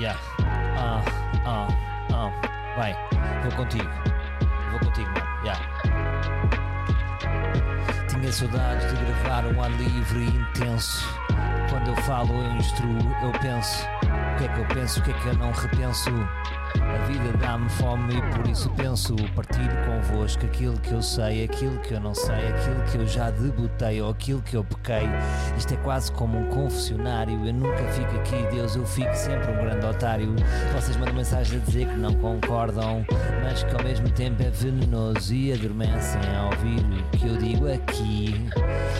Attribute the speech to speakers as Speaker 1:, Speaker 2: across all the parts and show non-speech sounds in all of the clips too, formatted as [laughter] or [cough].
Speaker 1: Yeah. Ah, ah, ah. Vai, vou contigo. Vou contigo, mano. Yeah. Tinha saudades de gravar um ar livre e intenso. Quando eu falo, eu instruo, eu penso. O que é que eu penso, o que é que eu não repenso? A vida dá-me fome e por isso penso partilho convosco aquilo que eu sei, aquilo que eu não sei, aquilo que eu já debutei ou aquilo que eu pequei. Isto é quase como um confessionário. Eu nunca fico aqui, Deus, eu fico sempre um grande otário. Vocês mandam mensagem a dizer que não concordam, mas que ao mesmo tempo é venenoso e adormecem a ouvir o que eu digo aqui.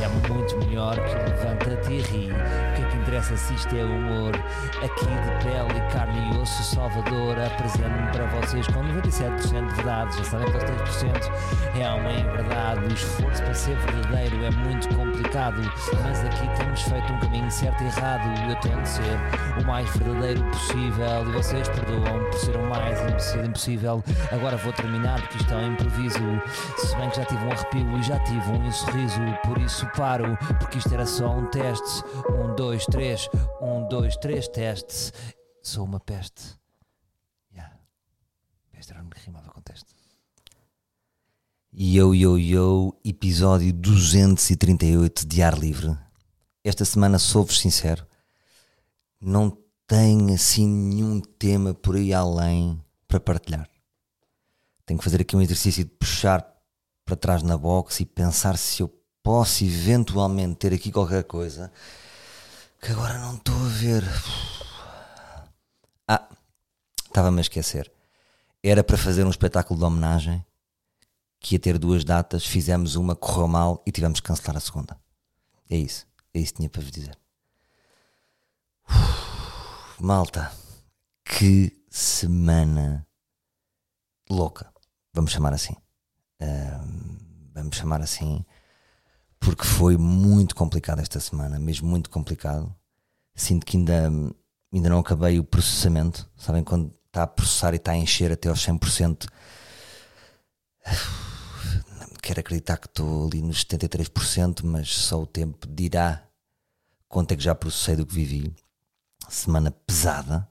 Speaker 1: É muito melhor que levanta-te e ri. O que é que interessa se isto é humor? Aqui de pele, carne e osso, Salvador apresento-me para vocês com 97% de verdade. Já sabem que os 3% é uma verdade. O esforço para ser verdadeiro é muito complicado, mas aqui temos feito um caminho certo e errado. Eu tento ser o mais verdadeiro possível e vocês perdoam por ser o mais impossível. Agora vou terminar porque isto é um improviso. Se bem que já tive um arrepio e já tive um sorriso, por isso paro, porque isto era só um teste. Um, dois, três, um, dois, três, testes. Sou uma peste. Peste era o que rimava com teste.
Speaker 2: Yo, yo, yo, episódio 238 de Ar Livre. Esta semana, sou-vos sincero, não tenho assim nenhum tema por aí além para partilhar. Tenho que fazer aqui um exercício de puxar para trás na box e pensar se eu posso eventualmente ter aqui qualquer coisa que agora não estou a ver. Ah, estava-me a esquecer. Era para fazer um espetáculo de homenagem que ia ter duas datas, fizemos uma, correu mal e tivemos que cancelar a segunda. É isso. É isso que tinha para vos dizer. Uf, malta, que semana louca. Vamos chamar assim. Vamos chamar assim porque foi muito complicado esta semana, mesmo muito complicado. Sinto que ainda, ainda não acabei o processamento. Sabem quando está a processar e está a encher até aos 100%? Quero acreditar que estou ali nos 73%, mas só o tempo dirá quanto é que já processei do que vivi. Semana pesada,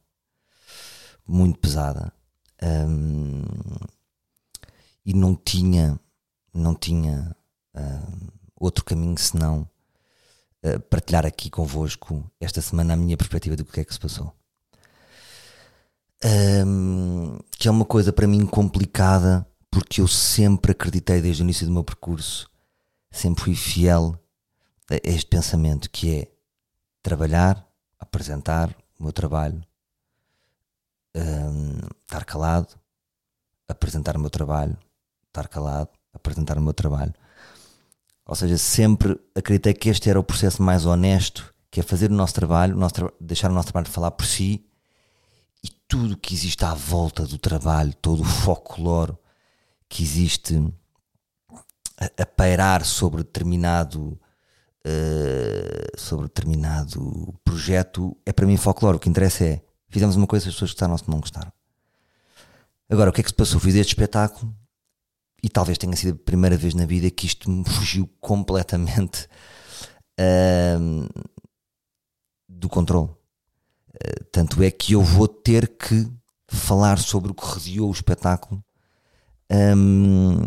Speaker 2: muito pesada. Um, e não tinha, não tinha um, outro caminho senão uh, partilhar aqui convosco esta semana a minha perspectiva do que é que se passou. Um, que é uma coisa para mim complicada porque eu sempre acreditei desde o início do meu percurso, sempre fui fiel a este pensamento que é trabalhar, apresentar o meu trabalho, um, estar calado, apresentar o meu trabalho, estar calado, apresentar o meu trabalho. Ou seja, sempre acreditei que este era o processo mais honesto, que é fazer o nosso trabalho, o nosso tra deixar o nosso trabalho falar por si e tudo que existe à volta do trabalho, todo o folclore que existe a, a pairar sobre determinado uh, sobre determinado projeto é para mim folclore. O que interessa é fizemos uma coisa, as pessoas gostaram ou não gostaram. Agora, o que é que se passou? Fiz este espetáculo e talvez tenha sido a primeira vez na vida que isto me fugiu completamente uh, do controle. Uh, tanto é que eu vou ter que falar sobre o que rodeou o espetáculo um,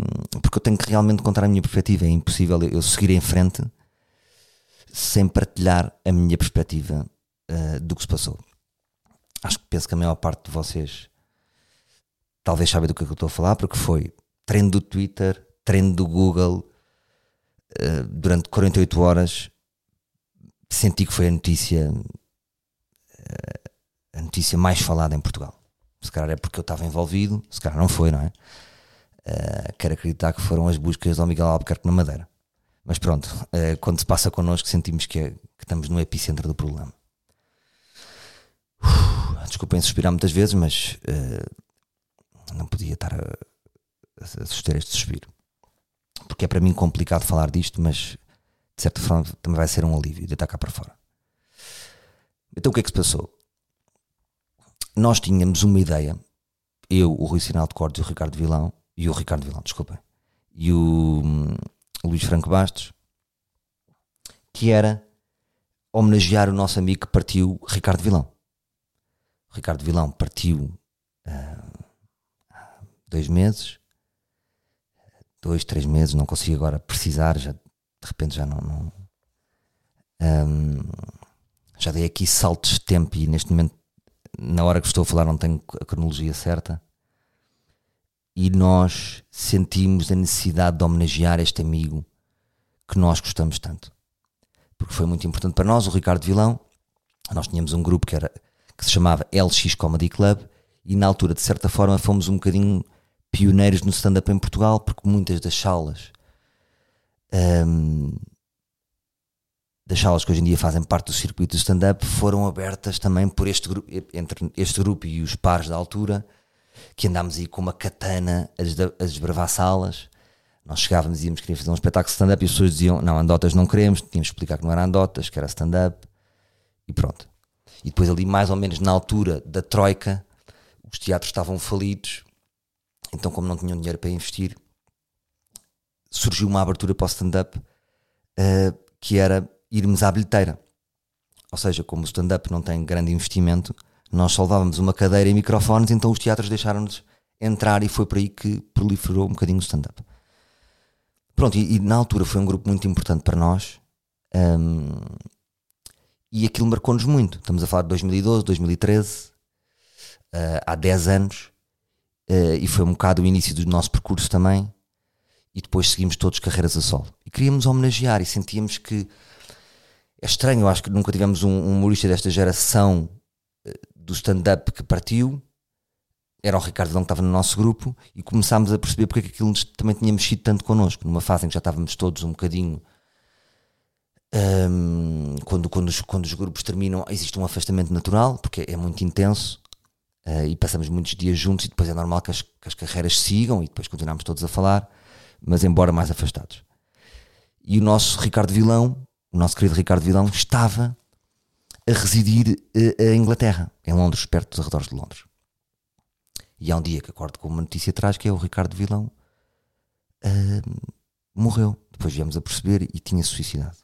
Speaker 2: porque eu tenho que realmente contar a minha perspectiva. É impossível eu seguir em frente sem partilhar a minha perspectiva uh, do que se passou. Acho que penso que a maior parte de vocês talvez sabe do que, é que eu estou a falar, porque foi trend do Twitter, trend do Google, uh, durante 48 horas. Senti que foi a notícia, a notícia mais falada em Portugal. Se calhar é porque eu estava envolvido, se calhar não foi, não é? Uh, quero acreditar que foram as buscas do Miguel Albuquerque na Madeira. Mas pronto, uh, quando se passa connosco, sentimos que, é, que, estamos no epicentro do problema. Uh, desculpem suspirar muitas vezes, mas uh, não podia estar a, a, suster este suspiro. Porque é para mim complicado falar disto, mas de certa forma também vai ser um alívio de estar cá para fora. Então o que é que se passou? Nós tínhamos uma ideia, eu, o Rui Sinal de Cordes e o Ricardo Vilão, e o Ricardo Vilão, desculpem, e o, hum, Luís Franco Bastos, que era homenagear o nosso amigo que partiu, Ricardo Vilão. O Ricardo Vilão partiu uh, há dois meses, dois, três meses, não consigo agora precisar, já, de repente já não. não um, já dei aqui saltos de tempo e neste momento, na hora que estou a falar, não tenho a cronologia certa. E nós sentimos a necessidade de homenagear este amigo que nós gostamos tanto. Porque foi muito importante para nós, o Ricardo Vilão. Nós tínhamos um grupo que, era, que se chamava LX Comedy Club e na altura, de certa forma, fomos um bocadinho pioneiros no stand-up em Portugal, porque muitas das salas um, das salas que hoje em dia fazem parte do circuito do stand-up foram abertas também por este grupo, entre este grupo e os pares da altura, que andámos aí com uma katana a desbravar salas. Nós chegávamos e íamos querer fazer um espetáculo stand-up e as pessoas diziam: Não, andotas não queremos, tínhamos que explicar que não era andotas, que era stand-up e pronto. E depois, ali, mais ou menos na altura da Troika, os teatros estavam falidos, então, como não tinham dinheiro para investir, surgiu uma abertura para o stand-up uh, que era irmos à bilheteira. Ou seja, como o stand-up não tem grande investimento, nós só levávamos uma cadeira e microfones, então os teatros deixaram-nos entrar e foi por aí que proliferou um bocadinho o stand-up. Pronto, e, e, na altura foi um grupo muito importante para nós um, e aquilo marcou-nos muito. Estamos a falar de 2012, 2013, uh, há 10 anos, uh, e foi um bocado o início do nosso percurso também. E depois seguimos todos carreiras a solo. E queríamos homenagear e sentíamos que é estranho, eu acho que nunca tivemos um, um humorista desta geração uh, do stand-up que partiu. Era o Ricardo Vão que estava no nosso grupo e começámos a perceber porque é que aquilo também tinha mexido tanto connosco, numa fase em que já estávamos todos um bocadinho. Um, quando, quando, os, quando os grupos terminam, existe um afastamento natural, porque é muito intenso uh, e passamos muitos dias juntos. E depois é normal que as, que as carreiras sigam e depois continuamos todos a falar, mas embora mais afastados. E o nosso Ricardo Vilão o nosso querido Ricardo Vilão estava a residir uh, em Inglaterra, em Londres, perto dos arredores de Londres. E há um dia que acordo com uma notícia atrás que é o Ricardo Vilão uh, morreu. Depois viemos a perceber e tinha suicidado.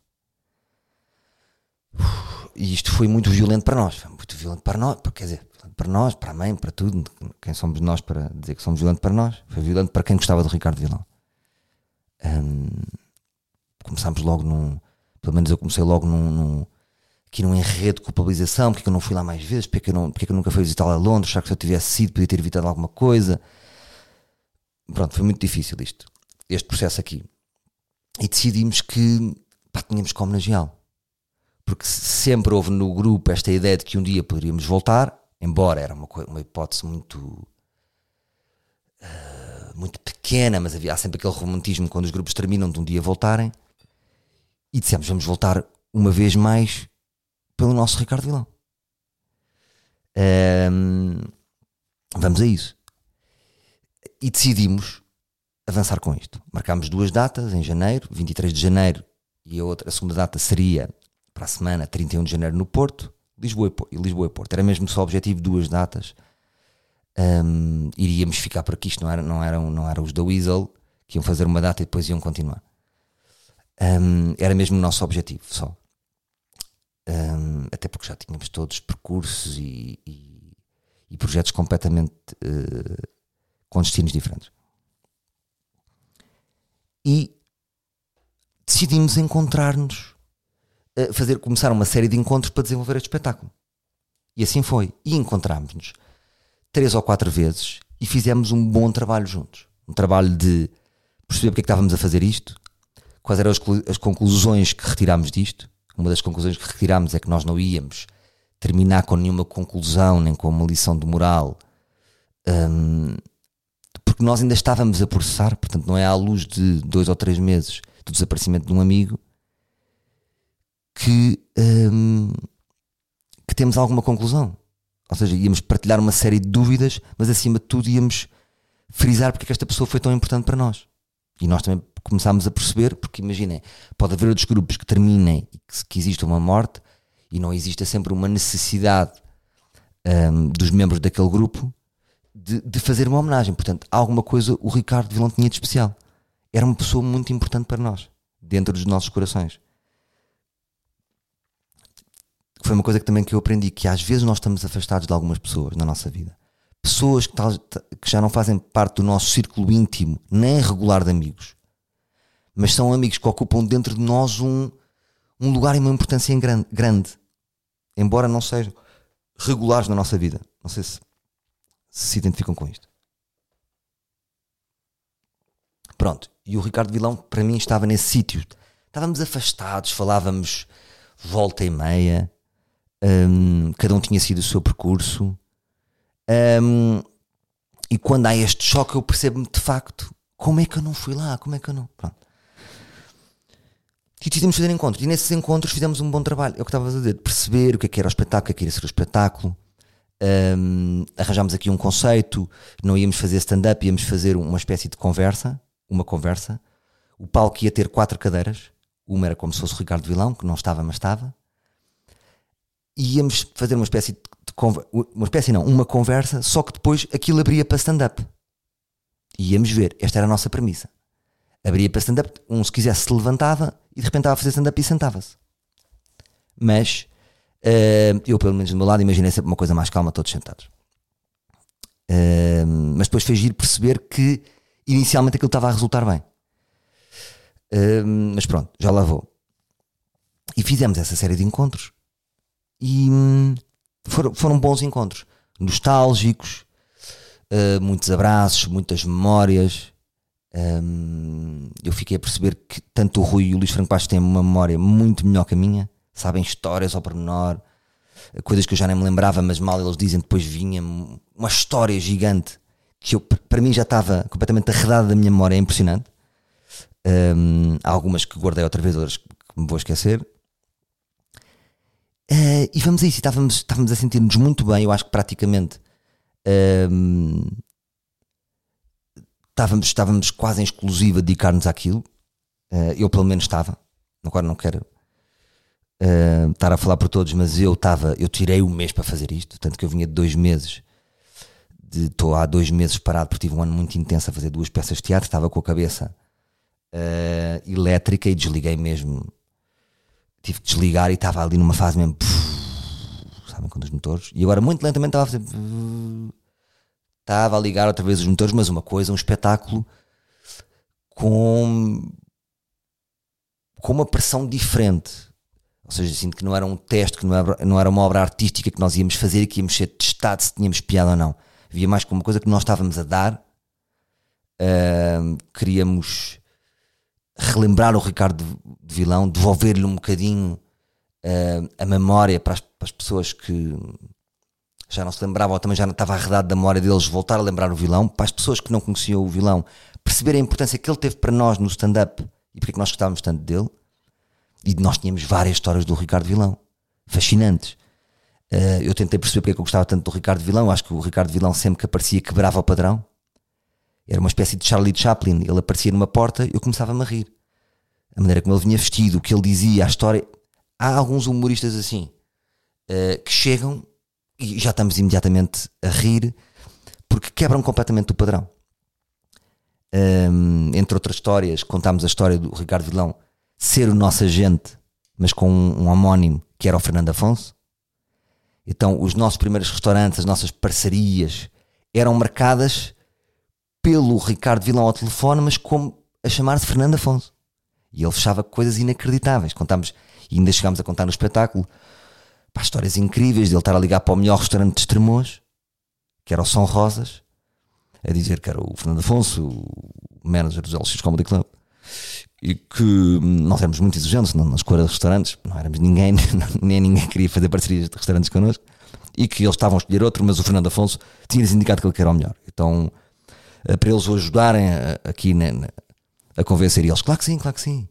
Speaker 2: E isto foi muito violento para nós. Foi muito violento para nós. Quer dizer, para nós, para a mãe, para tudo. Quem somos nós para dizer que somos violentos para nós? Foi violento para quem gostava do Ricardo Vilão. Um, começámos logo num, pelo menos eu comecei logo num, num, aqui num enredo de culpabilização, porque eu não fui lá mais vezes, porque eu, não, porque eu nunca fui visitar lá a Londres, já que se eu tivesse sido podia ter evitado alguma coisa. Pronto, foi muito difícil isto, este processo aqui. E decidimos que pá, tínhamos que homenageá-lo. Porque sempre houve no grupo esta ideia de que um dia poderíamos voltar, embora era uma, uma hipótese muito. Uh, muito pequena, mas havia sempre aquele romantismo quando os grupos terminam de um dia voltarem e dissemos: vamos voltar uma vez mais pelo nosso Ricardo Vilão. Um, vamos a isso. E decidimos avançar com isto. Marcámos duas datas em janeiro, 23 de janeiro, e a, outra, a segunda data seria para a semana 31 de janeiro no Porto, Lisboa e, Lisboa e Porto. Era mesmo só o objetivo, duas datas. Um, iríamos ficar por aqui, isto não, era, não, eram, não eram os da Weasel que iam fazer uma data e depois iam continuar. Um, era mesmo o nosso objetivo só. Um, até porque já tínhamos todos percursos e, e, e projetos completamente uh, com destinos diferentes. E decidimos encontrar-nos, uh, fazer, começar uma série de encontros para desenvolver este espetáculo. E assim foi. E encontrámos-nos três ou quatro vezes e fizemos um bom trabalho juntos. Um trabalho de perceber porque é que estávamos a fazer isto, Quais eram as, as conclusões que retirámos disto? Uma das conclusões que retirámos é que nós não íamos terminar com nenhuma conclusão, nem com uma lição de moral, um, porque nós ainda estávamos a processar, portanto, não é à luz de dois ou três meses do desaparecimento de um amigo que, um, que temos alguma conclusão. Ou seja, íamos partilhar uma série de dúvidas, mas acima de tudo íamos frisar porque é que esta pessoa foi tão importante para nós. E nós também começámos a perceber, porque imaginem, pode haver outros grupos que terminem e que, que exista uma morte e não exista sempre uma necessidade um, dos membros daquele grupo de, de, fazer uma homenagem. Portanto, alguma coisa o Ricardo Vilão tinha de especial. Era uma pessoa muito importante para nós, dentro dos nossos corações. foi uma coisa que também que eu aprendi, que às vezes nós estamos afastados de algumas pessoas na nossa vida. Pessoas que, tal, que já não fazem parte do nosso círculo íntimo, nem regular de amigos, mas são amigos que ocupam dentro de nós um, um lugar e uma importância grande, grande, embora não sejam regulares na nossa vida. Não sei se se, se identificam com isto. Pronto, e o Ricardo Vilão, para mim, estava nesse sítio. Estávamos afastados, falávamos volta e meia, um, cada um tinha sido o seu percurso. Um, e quando há este choque, eu percebo-me de facto como é que eu não fui lá, como é que eu não. Pronto. E decidimos fazer encontros. E nesses encontros fizemos um bom trabalho. É o que estava a dizer, de perceber o que é que era o espetáculo, o que é que ia ser o espetáculo. Um, arranjámos aqui um conceito, não íamos fazer stand-up, íamos fazer uma espécie de conversa uma conversa. O palco ia ter quatro cadeiras. Uma era como se fosse o Ricardo Vilão, que não estava, mas estava. E íamos fazer uma espécie de uma espécie não, uma conversa, só que depois aquilo abria para stand-up. E íamos ver, esta era a nossa premissa. Abria para stand-up, um se quisesse se levantava e de repente estava a fazer stand-up e sentava-se. Mas uh, eu, pelo menos do meu lado, imaginei sempre uma coisa mais calma, todos sentados. Uh, mas depois fez ir perceber que inicialmente aquilo estava a resultar bem. Uh, mas pronto, já lá vou. E fizemos essa série de encontros e hum, foram, foram bons encontros, nostálgicos, uh, muitos abraços, muitas memórias. Um, eu fiquei a perceber que tanto o Rui e o Luís Franco Bastos têm uma memória muito melhor que a minha, sabem histórias ao pormenor, coisas que eu já nem me lembrava, mas mal eles dizem, depois vinha uma história gigante que eu, para mim já estava completamente arredada da minha memória, é impressionante. Um, há algumas que guardei outra vez, outras que me vou esquecer. Uh, e vamos a isso, estávamos, estávamos a sentir-nos muito bem, eu acho que praticamente um, estávamos, estávamos quase em exclusiva a dedicar-nos àquilo. Uh, eu pelo menos estava, agora não quero uh, estar a falar por todos, mas eu estava, eu tirei o mês para fazer isto, tanto que eu vinha de dois meses estou há dois meses parado porque tive um ano muito intenso a fazer duas peças de teatro, estava com a cabeça elétrica e desliguei mesmo. Tive que desligar e estava ali numa fase mesmo. Sabem com os motores? E agora muito lentamente estava a fazer. Estava a ligar outra vez os motores, mas uma coisa, um espetáculo com, com uma pressão diferente. Ou seja, sinto que não era um teste, que não era, não era uma obra artística que nós íamos fazer e que íamos ser testados se tínhamos piada ou não via mais como uma coisa que nós estávamos a dar. Uh, queríamos relembrar o Ricardo de Vilão, devolver-lhe um bocadinho uh, a memória para as, para as, pessoas que já não se lembravam ou também já não estava arredado da memória deles, voltar a lembrar o vilão, para as pessoas que não conheciam o vilão, perceberem a importância que ele teve para nós no stand-up e porque é que nós gostávamos tanto dele. E nós tínhamos várias histórias do Ricardo Vilão, fascinantes. Uh, eu tentei perceber porque é que eu gostava tanto do Ricardo Vilão. Acho que o Ricardo Vilão sempre que aparecia quebrava o padrão. Era uma espécie de Charlie Chaplin. Ele aparecia numa porta e eu começava-me a rir. A maneira como ele vinha vestido, o que ele dizia, a história. Há alguns humoristas assim uh, que chegam e já estamos imediatamente a rir porque quebram completamente o padrão. Um, entre outras histórias, contámos a história do Ricardo Vilão ser o nosso agente, mas com um, um homónimo que era o Fernando Afonso então, os nossos primeiros restaurantes, as nossas parcerias eram marcadas pelo Ricardo Vilão ao telefone, mas como a chamar-se Fernando Afonso. E ele fechava coisas inacreditáveis. Contámos, e ainda chegámos a contar no espetáculo, pá, histórias incríveis de ele estar a ligar para o melhor restaurante de Estremoz, que era o São Rosas, a dizer que era o Fernando Afonso, o manager do LX Comedy Club, e que nós éramos muito exigentes na escolha de restaurantes, não éramos ninguém, [laughs] nem ninguém queria fazer parcerias de restaurantes connosco, e que eles estavam a escolher outro, mas o Fernando Afonso tinha-lhes indicado que ele era o melhor. Então, para eles o ajudarem eh, aqui a convencer eles, claro que sim, claro que sim.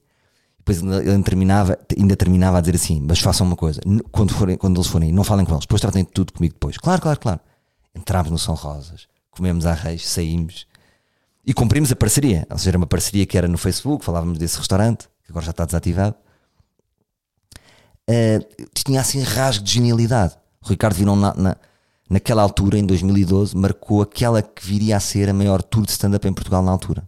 Speaker 2: Depois ele terminava, ainda terminava a dizer assim: Mas façam uma coisa, quando, forem, quando eles forem, não falem com eles, depois tratem tudo comigo depois. Claro, claro, claro. Entramos no São Rosas, comemos a reis, saímos e cumprimos a parceria. Ou seja, era uma parceria que era no Facebook, falávamos desse restaurante, que agora já está desativado. Uh, tinha assim rasgo de genialidade. O Ricardo Virão, na, na, naquela altura, em 2012, marcou aquela que viria a ser a maior tour de stand-up em Portugal na altura.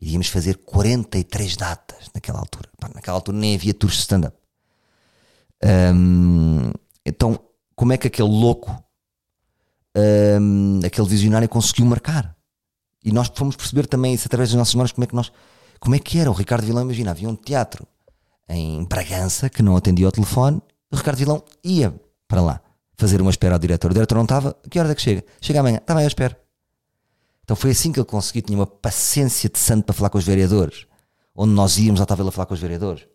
Speaker 2: Iríamos fazer 43 datas naquela altura. Pá, naquela altura nem havia tours de stand-up. Um, então, como é que aquele louco, um, aquele visionário conseguiu marcar? E nós fomos perceber também isso através das nossas memórias, como é que nós, como é que era o Ricardo Vilão, imagina, havia um teatro em Bragança que não atendia ao telefone, o Ricardo Vilão ia para lá fazer uma espera ao diretor. O diretor não estava, que hora é que chega? Chega amanhã, está bem, eu espero. Então foi assim que ele conseguiu, tinha uma paciência de santo para falar com os vereadores. Onde nós íamos, ele a falar com os vereadores.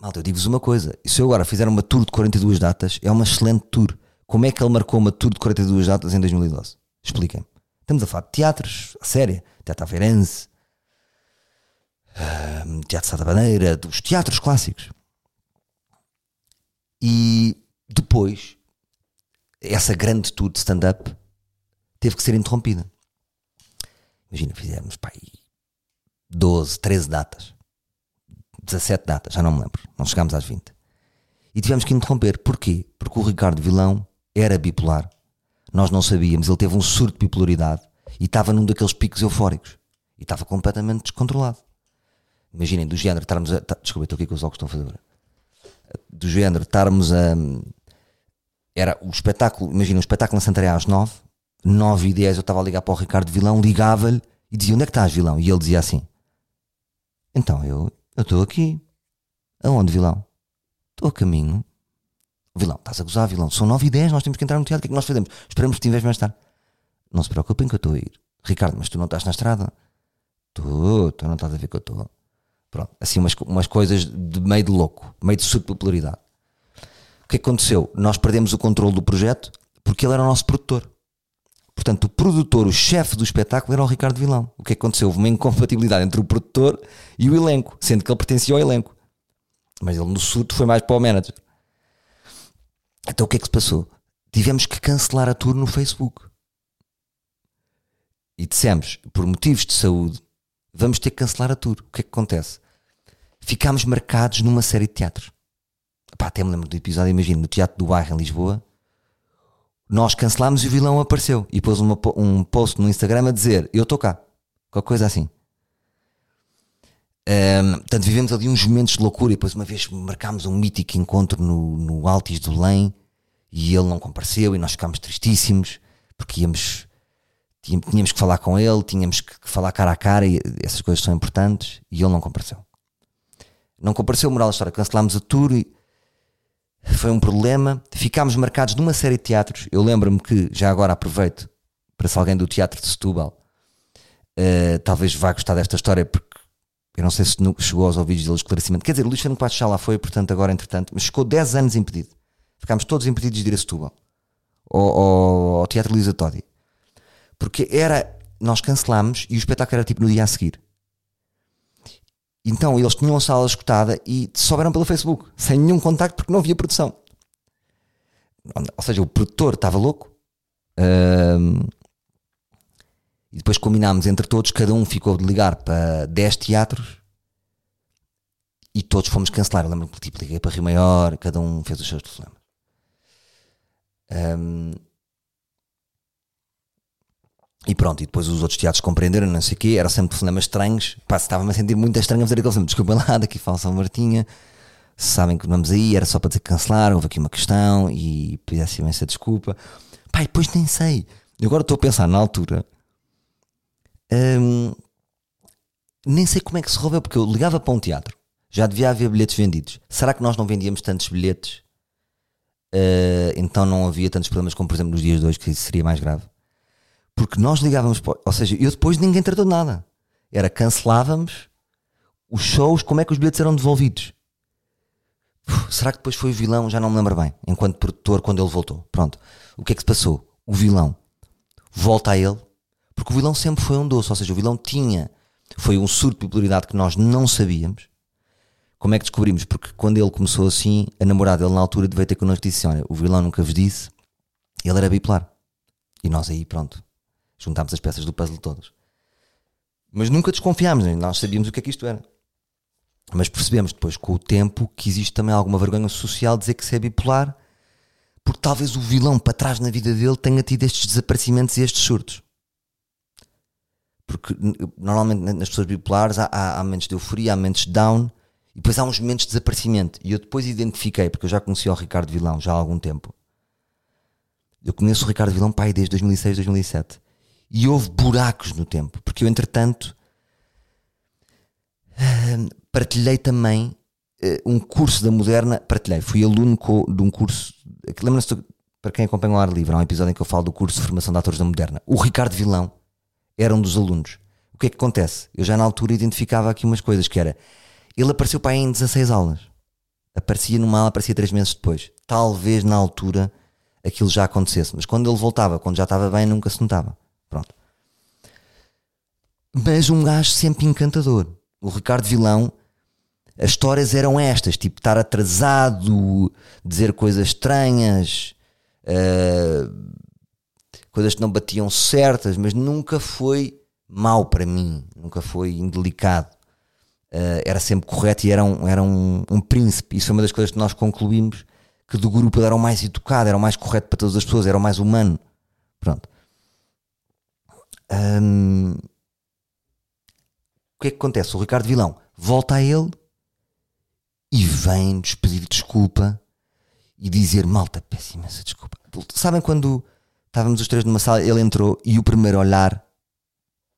Speaker 2: Malta, eu digo-vos uma coisa: e se eu agora fizer uma tour de 42 datas, é uma excelente tour. Como é que ele marcou uma tour de 42 datas em 2012? Expliquem-me. Estamos a falar de teatros, a séria, Teatro Aveirense, uh, Teatro Sá da Bandeira, dos teatros clássicos. E depois, essa grande tour de stand-up teve que ser interrompida. Imagina, fizemos pá, 12, 13 datas. 17 datas, já não me lembro. Não chegámos às 20. E tivemos que interromper. Porquê? Porque o Ricardo Vilão era bipolar. Nós não sabíamos. Ele teve um surto de bipolaridade e estava num daqueles picos eufóricos. E estava completamente descontrolado. Imaginem, do género, estarmos a. Tá, desculpa, estou aqui com os óculos estão a fazer. Do género, estarmos a. Era o espetáculo, imagina, o espetáculo na Santarém às 9, 9 e 10 eu estava a ligar para o Ricardo Vilão, ligava-lhe e dizia: Onde é que estás, Vilão? E ele dizia assim: Então, eu estou aqui. Aonde, Vilão? Estou a caminho. Vilão, estás a gozar, Vilão? São 9 e 10, nós temos que entrar no teatro. O que é que nós fazemos? Esperamos que estiveres mais tarde. Não se preocupem que eu estou a ir. Ricardo, mas tu não estás na estrada? Estou, tu não estás a ver que eu estou. Pronto, assim umas, umas coisas de meio de louco, meio de subpopularidade. O que aconteceu? Nós perdemos o controle do projeto porque ele era o nosso produtor. Portanto, o produtor, o chefe do espetáculo era o Ricardo Vilão. O que aconteceu? Houve uma incompatibilidade entre o produtor e o elenco, sendo que ele pertencia ao elenco. Mas ele no surto foi mais para o manager. Então o que é que se passou? Tivemos que cancelar a tour no Facebook. E dissemos, por motivos de saúde, vamos ter que cancelar a tour. O que é que acontece? Ficámos marcados numa série de teatros. Até me lembro do episódio, imagino, no Teatro do Bairro em Lisboa, nós cancelámos e o vilão apareceu e pôs uma, um post no Instagram a dizer: Eu estou cá. Qualquer coisa assim. Um, portanto, vivemos ali uns momentos de loucura e depois uma vez marcámos um mítico encontro no, no Altis do Lém e ele não compareceu e nós ficámos tristíssimos porque íamos, tínhamos que falar com ele, tínhamos que falar cara a cara e essas coisas são importantes e ele não compareceu. Não compareceu, moral da história, cancelámos a tour e foi um problema. Ficámos marcados numa série de teatros. Eu lembro-me que, já agora aproveito para se alguém do Teatro de Setúbal uh, talvez vá gostar desta história, porque eu não sei se chegou aos ouvidos dele esclarecimento. Quer dizer, o Luís Fernando Passos já lá foi, portanto, agora entretanto, mas ficou 10 anos impedido. Ficámos todos impedidos de ir a Setúbal ao, ao, ao Teatro Luísa Todi. Porque era, nós cancelámos e o espetáculo era tipo no dia a seguir. Então eles tinham a sala escutada e souberam pelo Facebook, sem nenhum contacto, porque não havia produção. Ou seja, o produtor estava louco. Um, e depois combinámos entre todos, cada um ficou de ligar para 10 teatros e todos fomos cancelar. Eu lembro que tipo, liguei para Rio Maior, cada um fez os seus telefonemas. Um, e pronto, e depois os outros teatros compreenderam, não sei o quê, eram sempre telefonemas estranhos. Pá, estava-me a sentir muito estranho a fazer aquele filme. Desculpa lá, [laughs] daqui fala São Martinha. Sabem que vamos aí, era só para dizer que cancelaram, houve aqui uma questão e pedisse imensa desculpa. Pá, e depois nem sei. Eu agora estou a pensar na altura. Hum, nem sei como é que se resolveu, porque eu ligava para um teatro, já devia haver bilhetes vendidos. Será que nós não vendíamos tantos bilhetes? Uh, então não havia tantos problemas como, por exemplo, nos dias de hoje, que isso seria mais grave. Porque nós ligávamos, ou seja, eu depois ninguém tratou de nada. Era cancelávamos os shows, como é que os bilhetes eram devolvidos? Uf, será que depois foi o vilão? Já não me lembro bem. Enquanto produtor, quando ele voltou. Pronto. O que é que se passou? O vilão volta a ele, porque o vilão sempre foi um doce. Ou seja, o vilão tinha. Foi um surto de popularidade que nós não sabíamos. Como é que descobrimos? Porque quando ele começou assim, a namorada dele na altura veio ter connosco e disse: Olha, o vilão nunca vos disse, ele era bipolar. E nós aí, pronto, juntámos as peças do puzzle todas. Mas nunca desconfiámos, nós sabíamos o que é que isto era. Mas percebemos depois, com o tempo, que existe também alguma vergonha social dizer que se é bipolar, porque talvez o vilão para trás na vida dele tenha tido estes desaparecimentos e estes surtos. Porque normalmente nas pessoas bipolares há, há, há momentos de euforia, há momentos de down, E depois há uns momentos de desaparecimento. E eu depois identifiquei, porque eu já conheci o Ricardo Vilão já há algum tempo. Eu conheço o Ricardo Vilão pai desde 2006, 2007. E houve buracos no tempo, porque eu, entretanto, partilhei também uh, um curso da Moderna. Partilhei, fui aluno de um curso. Lembra-se, para quem acompanha o ar livre, há um episódio em que eu falo do curso de formação de atores da Moderna. O Ricardo Vilão era um dos alunos. O que é que acontece? Eu já na altura identificava aqui umas coisas, que era. Ele apareceu para aí em 16 aulas. Aparecia numa aula, aparecia 3 meses depois. Talvez na altura aquilo já acontecesse. Mas quando ele voltava, quando já estava bem, nunca se notava. Pronto. Mas um gajo sempre encantador. O Ricardo Vilão, as histórias eram estas: tipo, estar atrasado, dizer coisas estranhas, uh, coisas que não batiam certas, mas nunca foi mau para mim, nunca foi indelicado. Uh, era sempre correto e era, um, era um, um príncipe. Isso é uma das coisas que nós concluímos que do grupo era o mais educado, era o mais correto para todas as pessoas, era o mais humano. Pronto. O que é que acontece? O Ricardo Vilão volta a ele e vem-nos pedir desculpa e dizer: Malta, peço imensa desculpa. Sabem quando estávamos os três numa sala, ele entrou e o primeiro olhar,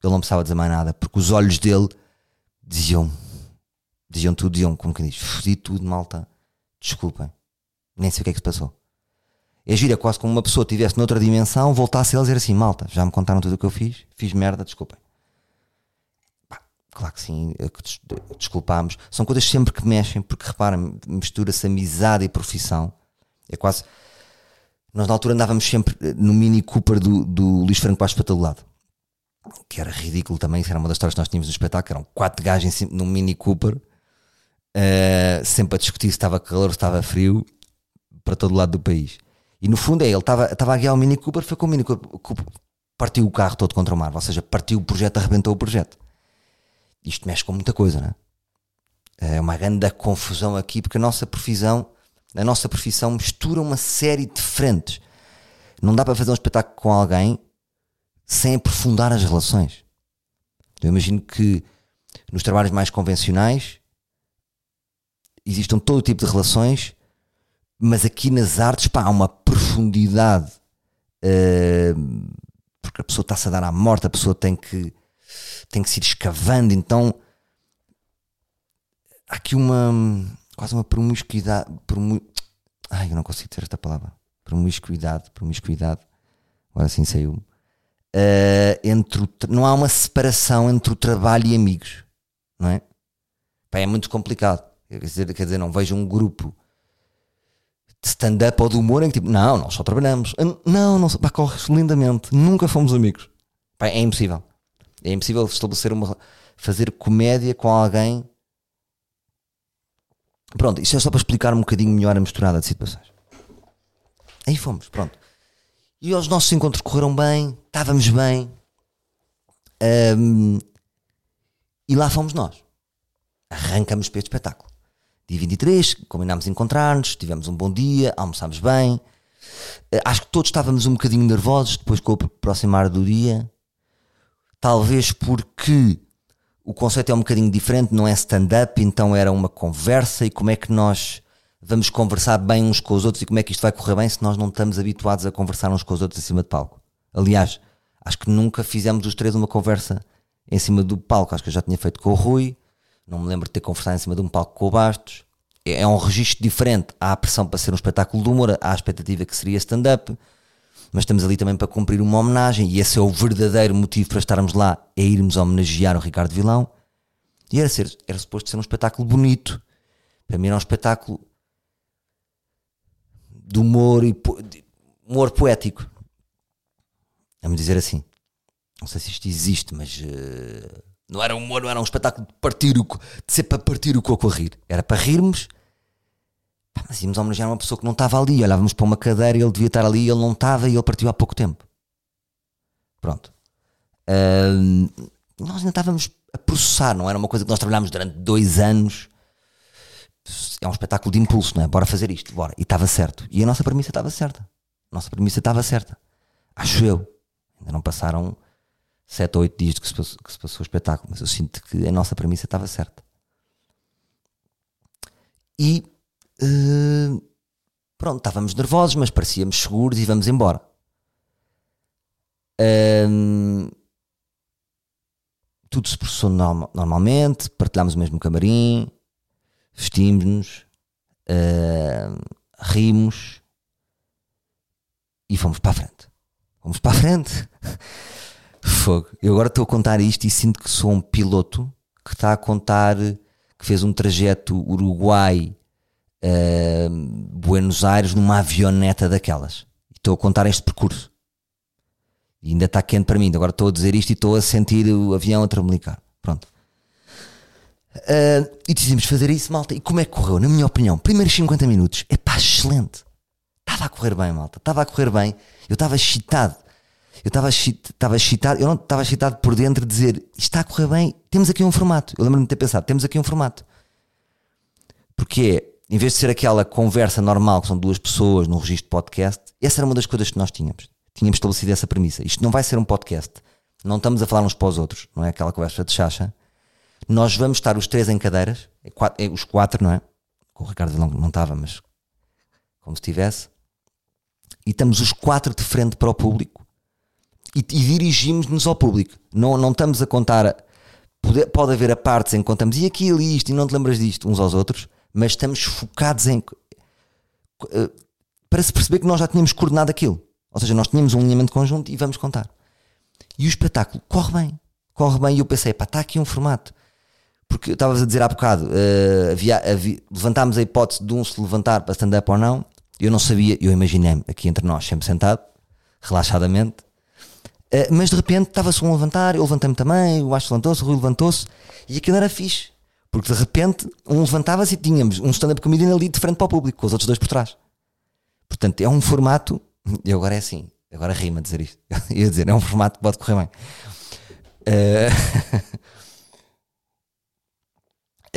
Speaker 2: ele não precisava dizer mais nada, porque os olhos dele diziam, diziam tudo, diziam como que diz: Fodi tudo, malta, desculpem. Nem sei o que é que se passou. É gira, quase como uma pessoa estivesse noutra dimensão, voltasse a dizer assim: malta, já me contaram tudo o que eu fiz, fiz merda, desculpem. claro que sim, é desculpamos. São coisas sempre que mexem, porque reparem, mistura-se amizade e profissão. É quase. Nós na altura andávamos sempre no Mini Cooper do, do Luís Franco todo lado. Que era ridículo também, isso era uma das histórias que nós tínhamos no espetáculo. Eram quatro gajos num Mini Cooper, uh, sempre a discutir se estava calor, se estava frio para todo lado do país. E no fundo é, ele estava a guiar o Mini Cooper, foi com o Mini Cooper, partiu o carro todo contra o mar, ou seja, partiu o projeto, arrebentou o projeto. Isto mexe com muita coisa, não é? É uma grande confusão aqui, porque a nossa profissão, a nossa profissão mistura uma série de frentes. Não dá para fazer um espetáculo com alguém sem aprofundar as relações. Eu imagino que nos trabalhos mais convencionais existam todo tipo de relações mas aqui nas artes pá, há uma profundidade uh, porque a pessoa está-se a dar à morte, a pessoa tem que tem que se ir escavando, então há aqui uma quase uma promiscuidade promu... ai eu não consigo ter esta palavra. Promiscuidade, promiscuidade agora sim saiu uh, entre o, não há uma separação entre o trabalho e amigos não é? Pá, é muito complicado. Quer dizer, quer dizer, não vejo um grupo stand-up ou de humor em que tipo, não, nós só trabalhamos. Não, não, pá, corres lindamente. Nunca fomos amigos. Pá, é impossível. É impossível estabelecer uma. fazer comédia com alguém. Pronto, isto é só para explicar um bocadinho melhor a misturada de situações. Aí fomos, pronto. E os nossos encontros correram bem, estávamos bem. Um, e lá fomos nós. Arrancamos para este espetáculo dia 23, combinámos encontrar-nos, tivemos um bom dia, almoçámos bem. Eh, acho que todos estávamos um bocadinho nervosos depois com o aproximar do dia. Talvez porque o conceito é um bocadinho diferente, não é stand-up, então era uma conversa e como é que nós vamos conversar bem uns com os outros e como é que isto vai correr bem se nós não estamos habituados a conversar uns com os outros em cima de palco. Aliás, acho que nunca fizemos os três uma conversa em cima do palco. Acho que eu já tinha feito com o Rui, não me lembro de ter conversado em cima de um palco com o Bastos. É, é um registro diferente. Há a pressão para ser um espetáculo de humor, há a expectativa que seria stand-up, mas estamos ali também para cumprir uma homenagem e esse é o verdadeiro motivo para estarmos lá, é irmos homenagear o Ricardo Vilão. E era, ser, era suposto ser um espetáculo bonito. Para mim era um espetáculo de humor e de humor poético. Vamos dizer assim. Não sei se isto existe, mas uh, não era humor, não era um espetáculo de partir o, de ser para partir o coco a rir. Era para rirmos. Mas íamos homenagear uma pessoa que não estava ali. Olhávamos para uma cadeira e ele devia estar ali, ele não estava e ele partiu há pouco tempo. Pronto. Uh, nós ainda estávamos a processar, não era uma coisa que nós trabalhámos durante dois anos. É um espetáculo de impulso, não é? Bora fazer isto, bora. E estava certo. E a nossa premissa estava certa. A nossa premissa estava certa. Acho eu. Ainda não passaram sete ou oito dias que se, passou, que se passou o espetáculo, mas eu sinto que a nossa premissa estava certa. E uh, pronto, estávamos nervosos, mas parecíamos seguros e vamos embora. Um, tudo se processou normal, normalmente, partilhámos o mesmo camarim, vestimos-nos, uh, rimos e fomos para a frente. Fomos para a frente. [laughs] Fogo. Eu agora estou a contar isto e sinto que sou um piloto que está a contar que fez um trajeto Uruguai uh, Buenos Aires numa avioneta daquelas. Estou a contar este percurso. E ainda está quente para mim. Agora estou a dizer isto e estou a sentir o avião a tremelicar. Pronto. Uh, e decidimos fazer isso, malta. E como é que correu? Na minha opinião, primeiros 50 minutos, é pá, excelente. Estava a correr bem, malta. Estava a correr bem. Eu estava excitado. Eu estava excitado. Eu não estava excitado por dentro de dizer isto está a correr bem. Temos aqui um formato. Eu lembro-me de ter pensado, temos aqui um formato. Porque em vez de ser aquela conversa normal que são duas pessoas no registro de podcast, essa era uma das coisas que nós tínhamos tínhamos estabelecido essa premissa. Isto não vai ser um podcast. Não estamos a falar uns para os outros, não é aquela conversa de chacha. Nós vamos estar os três em cadeiras, é é os quatro, não é? Com o Ricardo não, não estava, mas como se estivesse. E estamos os quatro de frente para o público e, e dirigimos-nos ao público. Não, não estamos a contar. Pode, pode haver a partes em que contamos e aquilo e isto e não te lembras disto uns aos outros, mas estamos focados em. Uh, para se perceber que nós já tínhamos coordenado aquilo. Ou seja, nós tínhamos um alinhamento conjunto e vamos contar. E o espetáculo corre bem. Corre bem. E eu pensei, pá, está aqui um formato. Porque estavas a dizer há bocado, uh, havia, havia, levantámos a hipótese de um se levantar para stand-up ou não. Eu não sabia, eu imaginei-me aqui entre nós, sempre sentado, relaxadamente. Uh, mas de repente estava-se um a levantar, eu levantei-me também, o Acho levantou-se, o Rui levantou-se, e aquilo era fixe. Porque de repente um levantava-se e tínhamos um stand-up comedian ali de frente para o público, com os outros dois por trás. Portanto, é um formato e agora é assim, agora rima dizer isto. [laughs] Ia dizer, é um formato que pode correr bem. Uh,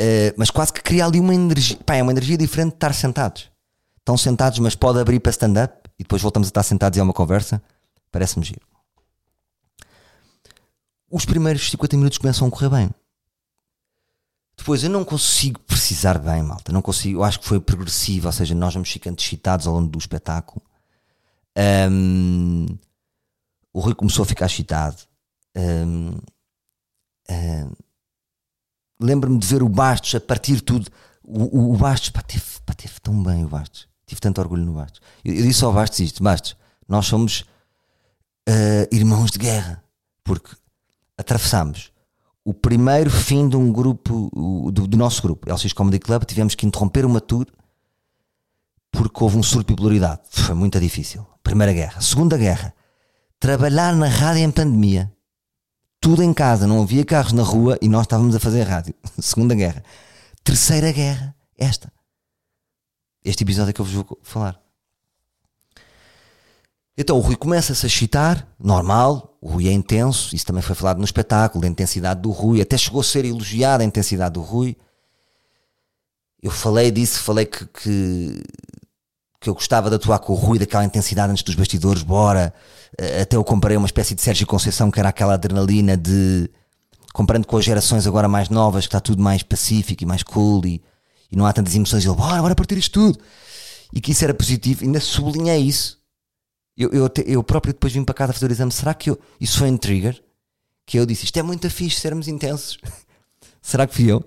Speaker 2: uh, [laughs] mas quase que cria ali uma energia. Pá, é uma energia diferente de estar sentados. Estão sentados, mas pode abrir para stand-up e depois voltamos a estar sentados e é uma conversa. Parece-me giro. Os primeiros 50 minutos começam a correr bem. Depois eu não consigo precisar bem, malta. Não consigo. Eu acho que foi progressivo, ou seja, nós vamos ficando excitados ao longo do espetáculo. Um, o Rui começou a ficar excitado. Um, um, Lembro-me de ver o Bastos a partir tudo. O, o, o Bastos, pá, teve, pá, teve tão bem o Bastos. Tive tanto orgulho no Bastos. Eu, eu disse ao Bastos isto: Bastos, nós somos uh, irmãos de guerra. Porque atravessámos o primeiro fim de um grupo, do, do nosso grupo, LX Comedy Club. Tivemos que interromper uma tour porque houve um surto de popularidade. Foi muito difícil. Primeira Guerra. Segunda Guerra. Trabalhar na rádio em pandemia. Tudo em casa, não havia carros na rua e nós estávamos a fazer rádio. [laughs] Segunda Guerra. Terceira Guerra. Esta. Este episódio é que eu vos vou falar. Então o Rui começa-se a chitar, normal, o Rui é intenso, isso também foi falado no espetáculo, a intensidade do Rui, até chegou a ser elogiada a intensidade do Rui. Eu falei disso, falei que, que que eu gostava de atuar com o Rui, daquela intensidade antes dos bastidores, bora. Eh, até eu comparei uma espécie de Sérgio Conceição, que era aquela adrenalina de. Comparando com as gerações agora mais novas, que está tudo mais pacífico e mais cool e, e não há tantas emoções. Ele, bora, bora partir isto tudo. E que isso era positivo, ainda sublinhei isso. Eu, eu, eu próprio depois vim para casa fazer o exame. Será que eu. Isso foi um trigger? Que eu disse: Isto é muito fixe, sermos intensos. [laughs] Será que fui eu?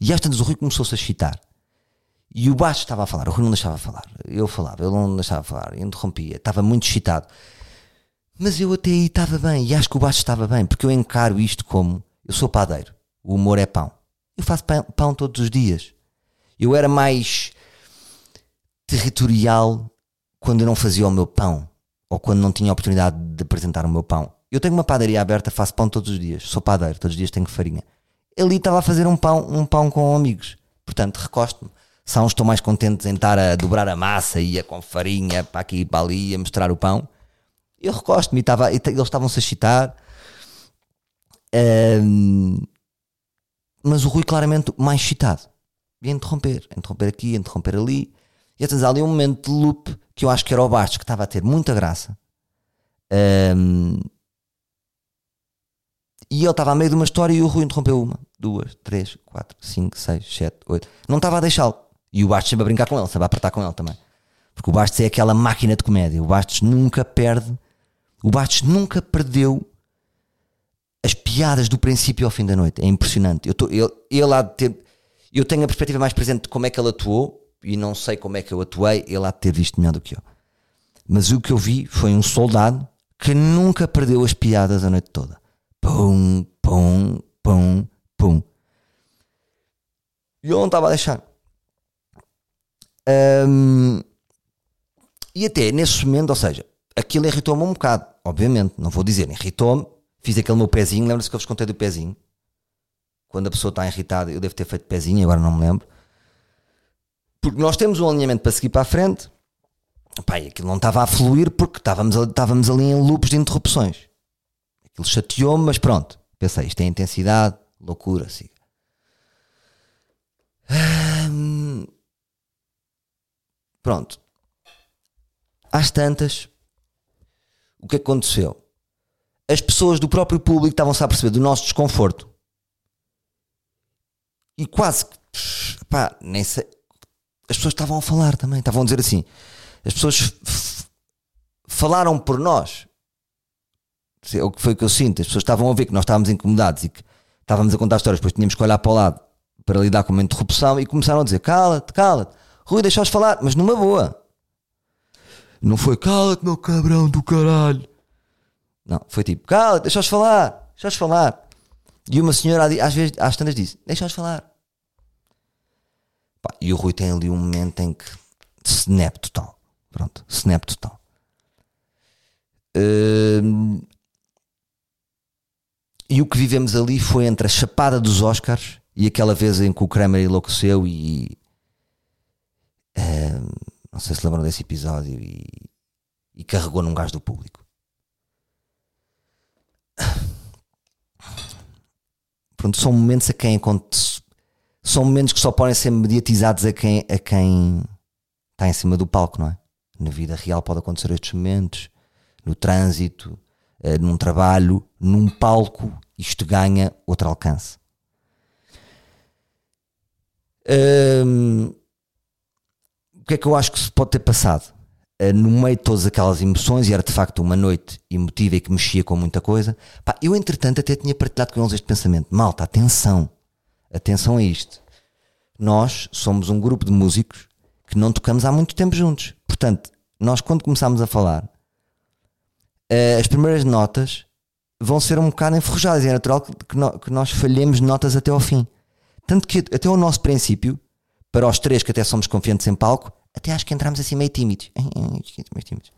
Speaker 2: E às tantas o Rui começou-se a chitar. E o baixo estava a falar, o Rui não deixava falar. Eu falava, ele não deixava falar, interrompia, estava muito excitado. Mas eu até aí estava bem, e acho que o baixo estava bem, porque eu encaro isto como eu sou padeiro, o humor é pão. Eu faço pão, pão todos os dias. Eu era mais territorial quando eu não fazia o meu pão, ou quando não tinha a oportunidade de apresentar o meu pão. Eu tenho uma padaria aberta, faço pão todos os dias, sou padeiro, todos os dias tenho farinha. Ali estava a fazer um pão, um pão com amigos. Portanto, recosto-me uns estão mais contentes em estar a dobrar a massa e a com farinha para aqui e para ali a mostrar o pão, eu recosto-me e eles estavam-se a chitar. Um, mas o Rui claramente mais chitado. E a interromper, interromper aqui, interromper ali. E até ali um momento de loop que eu acho que era o Bastos, que estava a ter muita graça. Um, e ele estava a meio de uma história e o Rui interrompeu uma. duas, três, quatro, cinco, seis, sete, oito. Não estava a deixá-lo. E o Bastos sempre a brincar com ele, sempre a apertar com ele também. Porque o Bastos é aquela máquina de comédia. O Bastos nunca perde. O Bastos nunca perdeu as piadas do princípio ao fim da noite. É impressionante. Eu, tô, ele, ele há de ter. Eu tenho a perspectiva mais presente de como é que ele atuou e não sei como é que eu atuei. Ele há de ter visto melhor do que eu. Mas o que eu vi foi um soldado que nunca perdeu as piadas a noite toda. Pum, pum, pum, pum. E eu não estava a deixar. Um, e até nesse momento, ou seja, aquilo irritou-me um bocado, obviamente, não vou dizer, irritou-me. Fiz aquele meu pezinho, lembra-se que eu vos contei do pezinho? Quando a pessoa está irritada, eu devo ter feito pezinho, agora não me lembro. Porque nós temos um alinhamento para seguir para a frente. Pai, aquilo não estava a fluir porque estávamos, estávamos ali em loops de interrupções. Aquilo chateou-me, mas pronto. Pensei, isto é intensidade, loucura, siga. Hum, pronto. Às tantas, o que aconteceu? As pessoas do próprio público estavam-se a perceber do nosso desconforto. E quase que, pá, nem sei. As pessoas estavam a falar também, estavam a dizer assim. As pessoas falaram por nós. É o que foi que eu sinto. As pessoas estavam a ver que nós estávamos incomodados e que estávamos a contar histórias, depois tínhamos que olhar para o lado para lidar com uma interrupção e começaram a dizer: cala-te, cala-te, Rui, deixa-os falar, mas numa boa. Não foi cala-te, meu cabrão do caralho. Não, foi tipo cala-te, deixa-os falar, deixa-os falar. E uma senhora às vezes, às tantas disse: deixa-os falar. Pá, e o Rui tem ali um momento em que snap total. Pronto, snap total. Uh, e o que vivemos ali foi entre a chapada dos Oscars e aquela vez em que o Kramer enlouqueceu e. Uh, não sei se lembram desse episódio e, e carregou num gás do público. Pronto, são momentos a quem são momentos que só podem ser mediatizados a quem, a quem está em cima do palco, não é? Na vida real pode acontecer estes momentos, no trânsito, eh, num trabalho, num palco, isto ganha outro alcance. O que é que eu acho que se pode ter passado? Uh, no meio de todas aquelas emoções, e era de facto uma noite emotiva e que mexia com muita coisa, pá, eu entretanto até tinha partilhado com eles este pensamento: malta, atenção, atenção a isto. Nós somos um grupo de músicos que não tocamos há muito tempo juntos. Portanto, nós quando começámos a falar, uh, as primeiras notas vão ser um bocado enferrujadas. É natural que nós falhemos notas até ao fim. Tanto que até o nosso princípio, para os três que até somos confiantes em palco, até acho que entramos assim meio tímidos. Meio tímidos.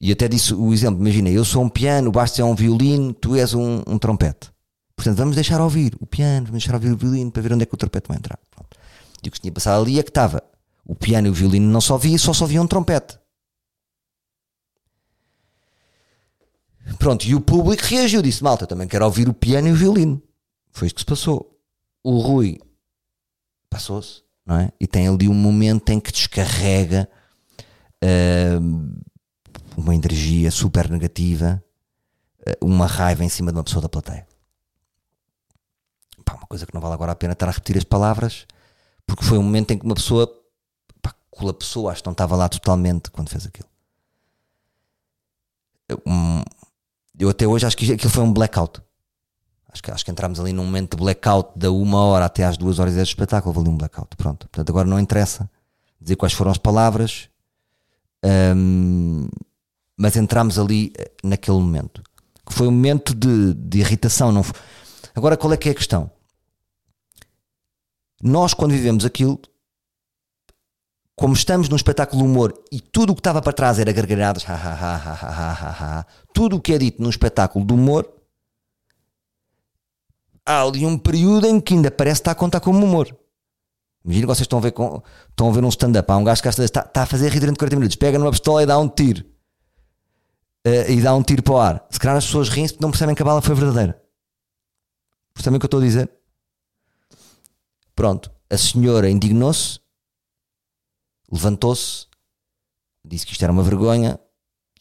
Speaker 2: E até disse o exemplo: imagina, eu sou um piano, o Bastos é um violino, tu és um, um, trompete. Portanto, vamos deixar ouvir o piano, vamos deixar ouvir o violino para ver onde é que o trompete vai entrar. Pronto. E o que se tinha passado ali é que estava o piano e o violino não só via, só só via um trompete. Pronto, e o público reagiu, disse: Malta, também quero ouvir o piano e o violino. Foi isto que se passou o Rui passou-se, não é? E tem ali um momento em que descarrega uh, uma energia super negativa, uh, uma raiva em cima de uma pessoa da plateia. Pá, uma coisa que não vale agora a pena estar a repetir as palavras, porque foi um momento em que uma pessoa pá, colapsou, acho que não estava lá totalmente quando fez aquilo. Um, eu até hoje acho que aquilo foi um blackout. Acho que, acho que entramos ali num momento de blackout da uma hora até às duas horas deste espetáculo. Houve ali um blackout. Pronto. Portanto, agora não interessa dizer quais foram as palavras, um, mas entramos ali eh, naquele momento. Que foi um momento de, de irritação. Não foi... Agora, qual é que é a questão? Nós, quando vivemos aquilo, como estamos num espetáculo de humor e tudo o que estava para trás era gargalhadas, tudo o que é dito num espetáculo de humor há ali um período em que ainda parece estar a contar como humor. Imagina que vocês estão a ver, com, estão a ver um stand-up. Há um gajo que está, está a fazer rir durante 40 minutos, pega numa pistola e dá um tiro. Uh, e dá um tiro para o ar. Se calhar as pessoas riem-se porque não percebem que a bala foi verdadeira. Percebem o que eu estou a dizer? Pronto. A senhora indignou-se, levantou-se, disse que isto era uma vergonha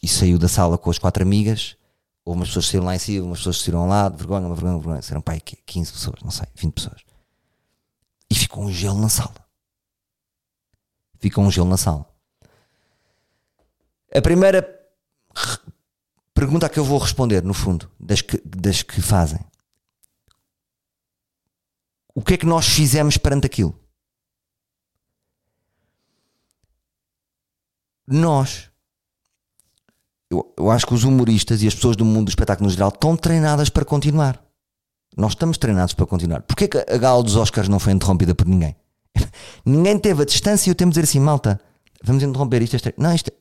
Speaker 2: e saiu da sala com as quatro amigas Houve umas pessoas que saíram lá em cima, umas pessoas saíram lá, de vergonha, uma vergonha, uma vergonha. Saíram pai, 15 pessoas, não sei, 20 pessoas. E ficou um gelo na sala. Ficou um gelo na sala. A primeira pergunta que eu vou responder, no fundo, das que, das que fazem. O que é que nós fizemos perante aquilo? Nós, eu, eu acho que os humoristas e as pessoas do mundo do espetáculo no geral estão treinadas para continuar. Nós estamos treinados para continuar. Porquê que a gala dos Oscars não foi interrompida por ninguém? [laughs] ninguém teve a distância e o tempo de dizer assim, malta, vamos interromper isto. isto não, isto é...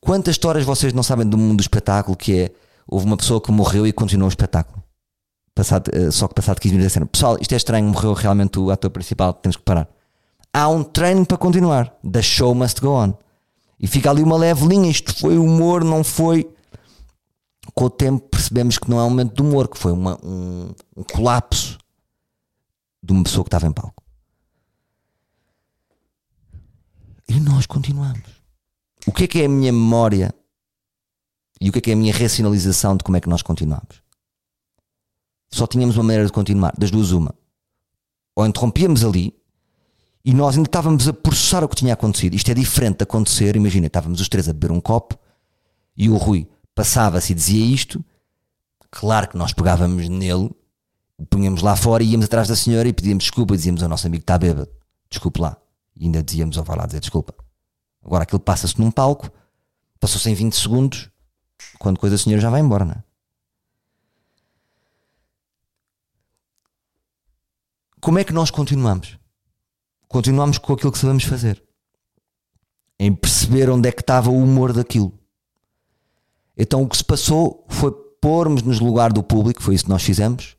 Speaker 2: Quantas histórias vocês não sabem do mundo do espetáculo que é houve uma pessoa que morreu e continuou o espetáculo? Passado, eh, só que passado 15 minutos disseram, pessoal, isto é estranho, morreu realmente o ator principal, temos que parar. Há um treino para continuar. The show must go on. E fica ali uma leve linha. Isto foi humor, não foi. Com o tempo percebemos que não é um momento de humor, que foi uma, um, um colapso de uma pessoa que estava em palco. E nós continuamos. O que é que é a minha memória e o que é que é a minha racionalização de como é que nós continuamos? Só tínhamos uma maneira de continuar, das duas uma. Ou interrompíamos ali e nós ainda estávamos a processar o que tinha acontecido. Isto é diferente de acontecer. Imagina, estávamos os três a beber um copo e o Rui passava-se e dizia isto. Claro que nós pegávamos nele, o punhamos lá fora e íamos atrás da senhora e pedíamos desculpa. Dizíamos ao nosso amigo que está bêbado, desculpe lá. E ainda dizíamos, ao vai lá dizer desculpa. Agora aquilo passa-se num palco, passou-se em 20 segundos, quando coisa a senhora já vai embora, não é? Como é que nós continuamos? continuamos com aquilo que sabemos fazer. Em perceber onde é que estava o humor daquilo. Então o que se passou foi pormos nos lugar do público, foi isso que nós fizemos,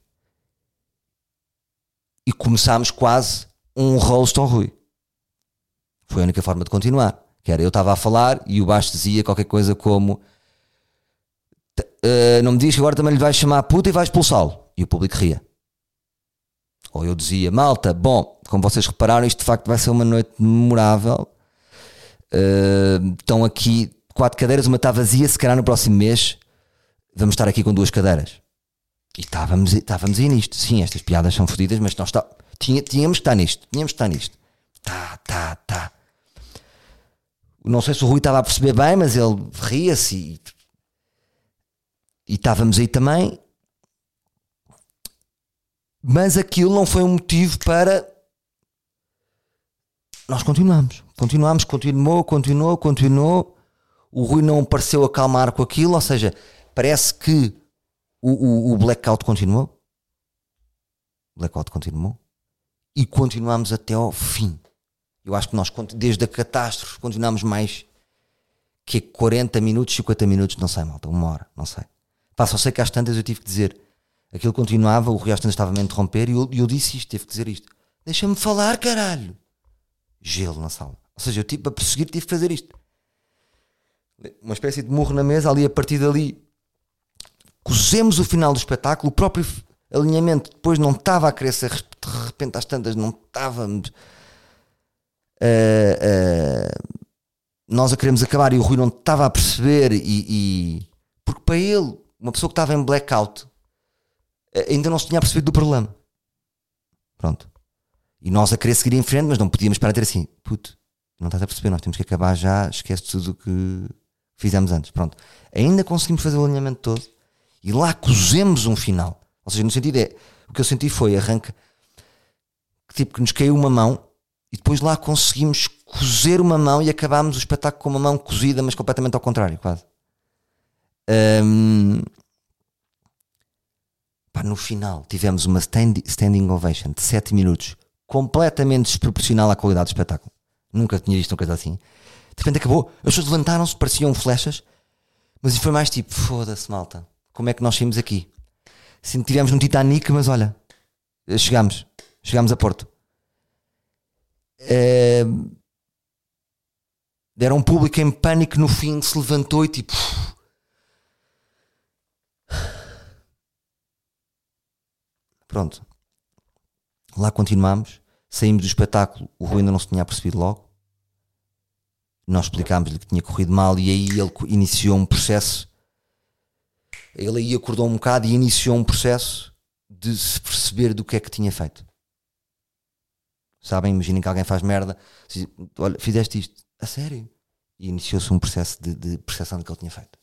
Speaker 2: e começámos quase um roast ao Rui. Foi a única forma de continuar. Que era, eu estava a falar e o baixo dizia qualquer coisa como uh, não me diz que agora também lhe vais chamar puta e vais expulsá-lo. E o público ria ou eu dizia, malta, bom, como vocês repararam, isto de facto vai ser uma noite memorável. Uh, estão aqui quatro cadeiras, uma está vazia, se calhar no próximo mês vamos estar aqui com duas cadeiras. E estávamos, estávamos aí nisto. Sim, estas piadas são fodidas, mas nós está, tinha, tínhamos que estar nisto. Tínhamos que estar nisto. Tá, tá, tá. Não sei se o Rui estava a perceber bem, mas ele ria-se e, e estávamos aí também. Mas aquilo não foi um motivo para. Nós continuamos. Continuamos, continuou, continuou, continuou. O Rui não pareceu acalmar com aquilo, ou seja, parece que o, o, o blackout continuou. O blackout continuou. E continuamos até ao fim. Eu acho que nós, desde a catástrofe, continuamos mais que 40 minutos, 50 minutos, não sei, malta, uma hora, não sei. Pá, só sei que às tantas eu tive que dizer Aquilo continuava, o Rui estava-me a interromper e eu, eu disse isto, teve que dizer isto. Deixa-me falar, caralho. Gelo na sala. Ou seja, eu tive para perseguir, tive que fazer isto. Uma espécie de murro na mesa, ali a partir dali cozemos o final do espetáculo, o próprio alinhamento depois não estava a crescer, de repente às tantas não estávamos. Uh, uh, nós a queremos acabar e o Rui não estava a perceber e, e, porque para ele, uma pessoa que estava em blackout ainda não se tinha percebido do problema. Pronto. E nós a querer seguir em frente, mas não podíamos parar a ter assim, puto, não estás a perceber, nós temos que acabar já, esquece tudo o que fizemos antes. Pronto. Ainda conseguimos fazer o alinhamento todo e lá cozemos um final. Ou seja, no sentido é, o que eu senti foi arranca, tipo que nos caiu uma mão e depois lá conseguimos cozer uma mão e acabámos o espetáculo com uma mão cozida, mas completamente ao contrário, quase. Um, Pá, no final tivemos uma standing ovation de 7 minutos, completamente desproporcional à qualidade do espetáculo. Nunca tinha visto uma coisa assim. De repente acabou, as pessoas levantaram-se, pareciam flechas, mas foi mais tipo: foda-se, malta, como é que nós saímos aqui? Sim, tivemos um Titanic, mas olha, chegámos, chegámos a Porto. É... Era um público em pânico no fim, se levantou e tipo. Pronto. Lá continuámos, saímos do espetáculo, o Rui ainda não se tinha percebido logo. Nós explicámos-lhe que tinha corrido mal e aí ele iniciou um processo ele aí acordou um bocado e iniciou um processo de se perceber do que é que tinha feito. Sabem? Imaginem que alguém faz merda, olha, fizeste isto, a sério. E iniciou-se um processo de, de percepção do que ele tinha feito.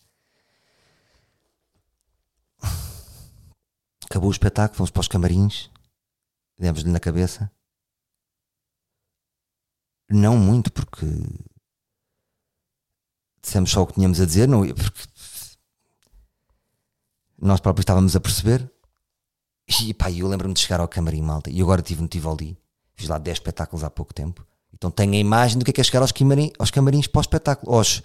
Speaker 2: Acabou o espetáculo, fomos para os camarins, demos-lhe na cabeça. Não muito, porque dissemos só o que tínhamos a dizer, não, porque nós próprios estávamos a perceber. E pá, eu lembro-me de chegar ao camarim, malta, e agora tive no Tivoli, fiz lá 10 espetáculos há pouco tempo. Então tenho a imagem do que é, que é chegar aos, camarins, aos camarins para o espetáculo. Aos,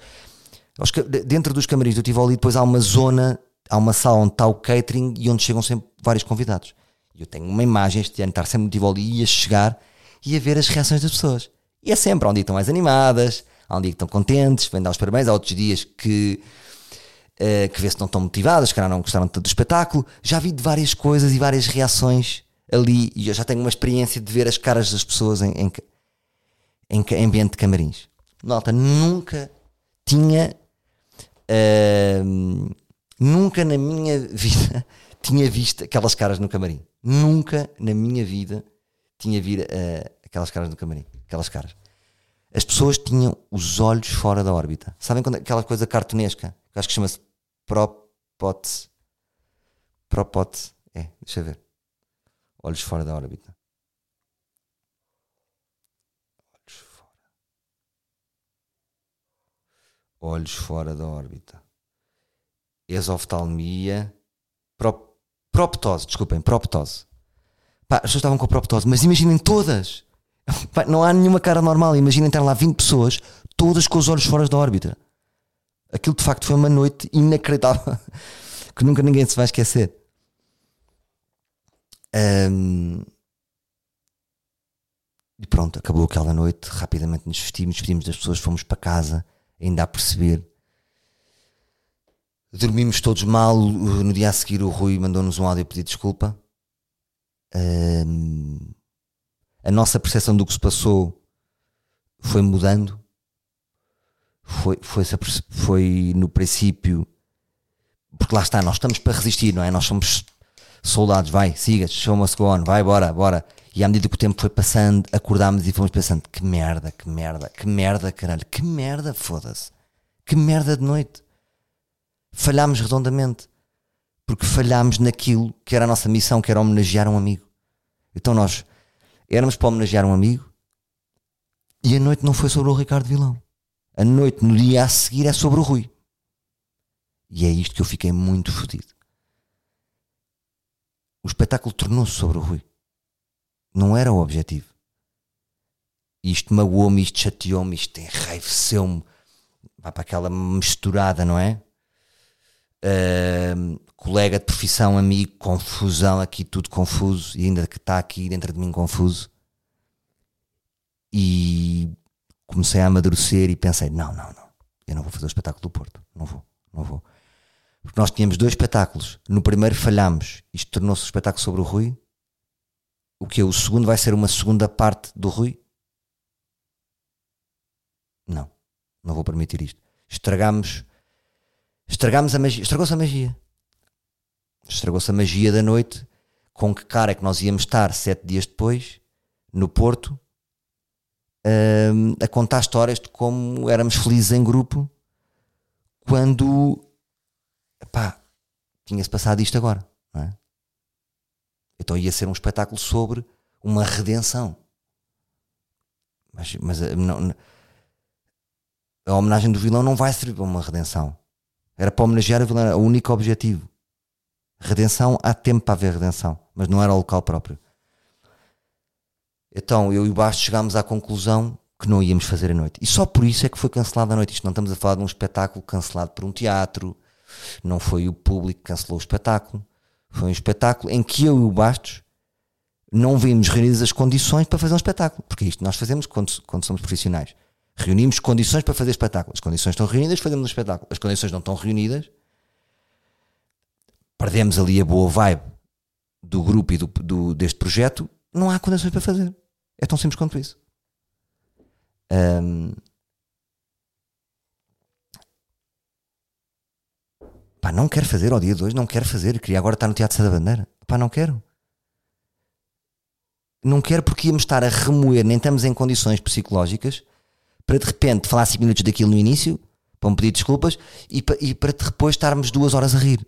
Speaker 2: aos, dentro dos camarins do Tivoli, depois há uma zona, há uma sala onde está o catering e onde chegam sempre vários convidados. Eu tenho uma imagem este ano, estar sempre no Tivoli e a chegar e a ver as reações das pessoas. E é sempre, há um dia que estão mais animadas, há um dia que estão contentes, vêm dar os parabéns, há outros dias que, uh, que vê se não estão motivadas, que não gostaram tanto do espetáculo. Já vi de várias coisas e várias reações ali e eu já tenho uma experiência de ver as caras das pessoas em, em, em ambiente de camarins. Nota, nunca tinha. Uh, nunca na minha vida [laughs] tinha visto aquelas caras no camarim. Nunca na minha vida tinha visto uh, aquelas caras no camarim. Aquelas caras. As pessoas tinham os olhos fora da órbita. Sabem quando aquela coisa cartunesca? Que acho que chama-se propótese. Propótese. É, deixa eu ver. Olhos fora da órbita. Olhos fora. Olhos fora da órbita. Exoftalmia. Prop, proptose, desculpem, proptose. Pá, as pessoas estavam com proptose, mas imaginem todas. Pá, não há nenhuma cara normal. Imaginem ter lá 20 pessoas, todas com os olhos fora da órbita. Aquilo de facto foi uma noite inacreditável [laughs] que nunca ninguém se vai esquecer. Um, e pronto, acabou aquela noite. Rapidamente nos vestimos, despedimos das pessoas, fomos para casa, ainda a perceber. Dormimos todos mal. No dia a seguir, o Rui mandou-nos um áudio a pedir desculpa. Um, a nossa percepção do que se passou foi mudando. Foi, foi, foi no princípio, porque lá está, nós estamos para resistir, não é? Nós somos soldados, vai, siga, must go on, vai, bora, bora. E à medida que o tempo foi passando, acordámos e fomos pensando: que merda, que merda, que merda, caralho, que merda, foda-se, que merda de noite. Falhámos redondamente, porque falhámos naquilo que era a nossa missão, que era homenagear um amigo. Então nós éramos para homenagear um amigo e a noite não foi sobre o Ricardo Vilão. A noite, no dia a seguir, é sobre o Rui. E é isto que eu fiquei muito fodido o espetáculo tornou-se sobre o Rui. Não era o objetivo. Isto magoou-me, isto chateou-me, isto enraiveceu-me. Vai para aquela misturada, não é? Colega de profissão, amigo, confusão, aqui tudo confuso, e ainda que está aqui dentro de mim confuso. E comecei a amadurecer e pensei: não, não, não, eu não vou fazer o espetáculo do Porto, não vou, não vou. Porque nós tínhamos dois espetáculos. No primeiro falhámos. Isto tornou-se um espetáculo sobre o Rui. O que O segundo vai ser uma segunda parte do Rui? Não. Não vou permitir isto. Estragamos. Estragamos a magia. Estragou-se a magia. Estragou-se a magia da noite. Com que cara é que nós íamos estar sete dias depois, no Porto, hum, a contar histórias de como éramos felizes em grupo quando pá, tinha-se passado isto agora, não é? Então ia ser um espetáculo sobre uma redenção. Mas, mas eh, não, a homenagem do vilão não vai servir para uma redenção. Era para homenagear o vilão, o único objetivo. Redenção, há tempo para haver redenção, mas não era o local próprio. Então eu e o Bastos chegámos à conclusão que não íamos fazer a noite. E só por isso é que foi cancelada a noite. Isto não estamos a falar de um espetáculo cancelado por um teatro, não foi o público que cancelou o espetáculo. Foi um espetáculo em que eu e o Bastos não vimos reunidas as condições para fazer um espetáculo. Porque é isto nós fazemos quando, quando somos profissionais. Reunimos condições para fazer espetáculo. As condições estão reunidas, fazemos um espetáculo. As condições não estão reunidas, perdemos ali a boa vibe do grupo e do, do, deste projeto. Não há condições para fazer. É tão simples quanto isso. Um, Pá, não quero fazer ao dia 2, não quero fazer. Queria agora estar no Teatro da Bandeira. Pá, não quero. Não quero porque íamos estar a remoer, nem estamos em condições psicológicas para de repente falar 5 minutos daquilo no início, para me pedir desculpas e para, e para depois estarmos duas horas a rir.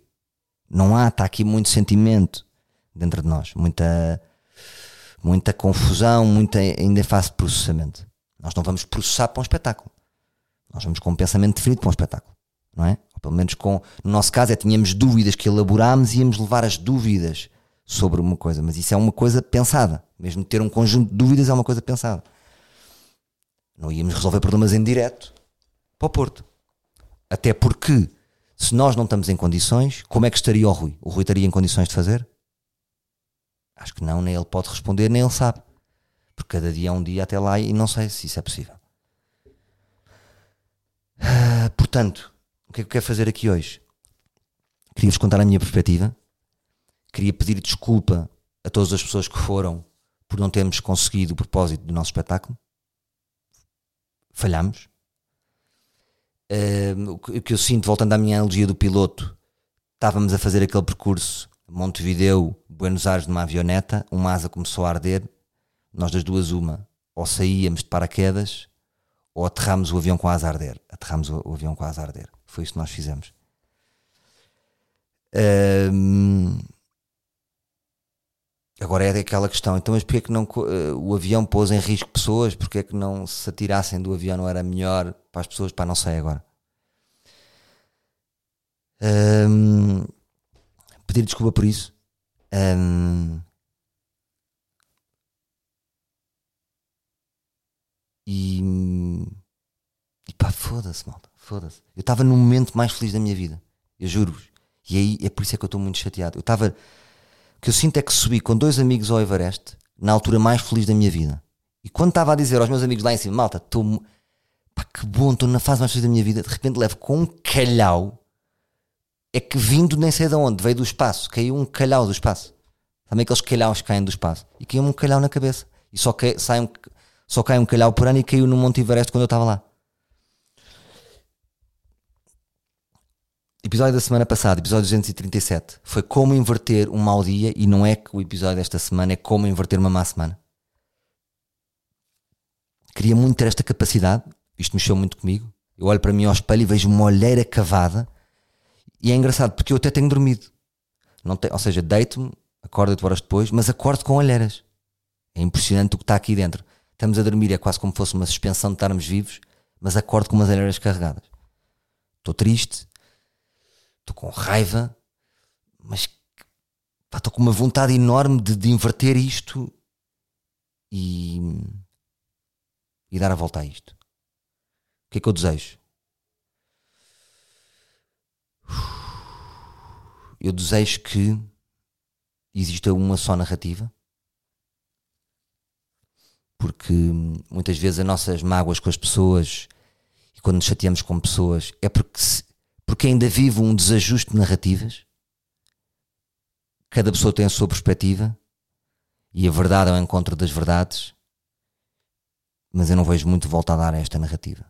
Speaker 2: Não há, está aqui muito sentimento dentro de nós, muita, muita confusão, muita ainda em fase de processamento. Nós não vamos processar para um espetáculo. Nós vamos com um pensamento definido para um espetáculo, não é? Ou pelo menos com, no nosso caso, é tínhamos dúvidas que elaborámos e íamos levar as dúvidas sobre uma coisa, mas isso é uma coisa pensada. Mesmo ter um conjunto de dúvidas é uma coisa pensada. Não íamos resolver problemas em direto para o Porto. Até porque, se nós não estamos em condições, como é que estaria o Rui? O Rui estaria em condições de fazer? Acho que não, nem ele pode responder, nem ele sabe. Porque cada dia é um dia até lá e não sei se isso é possível. Ah, portanto, o que é que eu quero fazer aqui hoje? Queria-vos contar a minha perspectiva. Queria pedir desculpa a todas as pessoas que foram por não termos conseguido o propósito do nosso espetáculo. Falhamos. Uh, o que eu sinto, voltando à minha analogia do piloto, estávamos a fazer aquele percurso Montevideo, Buenos Aires, numa avioneta, uma asa começou a arder, nós das duas uma, ou saíamos de paraquedas, ou aterramos o avião com a asa a arder. Aterramos o, avião com a asa a arder. Foi isso que nós fizemos. Um, agora é aquela questão, então mas porque é que não uh, o avião pôs em risco pessoas? Porque é que não se atirassem do avião não era melhor para as pessoas? Para não sei agora. Um, pedir desculpa por isso. Um, e, e pá, foda-se, malta, foda-se. Eu estava no momento mais feliz da minha vida, eu juro-vos. E aí é por isso é que eu estou muito chateado. Eu estava. Que eu sinto é que subi com dois amigos ao Everest, na altura mais feliz da minha vida. E quando estava a dizer aos meus amigos lá em cima, malta, estou. Pá, que bom, estou na fase mais feliz da minha vida, de repente levo com um calhau é que vindo nem sei de onde, veio do espaço, caiu um calhau do espaço. Também aqueles calhaus que caem do espaço. E caiu um calhau na cabeça. E só, cai, sai um, só cai um calhau por ano e caiu no Monte Everest quando eu estava lá. Episódio da semana passada, episódio 237, foi como inverter um mau dia e não é que o episódio desta semana é como inverter uma má semana. Queria muito ter esta capacidade, isto mexeu muito comigo. Eu olho para mim ao espelho e vejo uma olheira cavada e é engraçado porque eu até tenho dormido. Não te, ou seja, deito-me, acordo 8 horas depois, mas acordo com olheiras. É impressionante o que está aqui dentro. Estamos a dormir, é quase como fosse uma suspensão de estarmos vivos, mas acordo com umas olheiras carregadas. Estou triste, estou com raiva, mas estou com uma vontade enorme de, de inverter isto e, e dar a volta a isto. O que é que eu desejo? eu desejo que exista uma só narrativa, porque muitas vezes as nossas mágoas com as pessoas e quando nos chateamos com pessoas é porque, se, porque ainda vive um desajuste de narrativas. Cada pessoa tem a sua perspectiva e a verdade é o encontro das verdades, mas eu não vejo muito volta a dar a esta narrativa.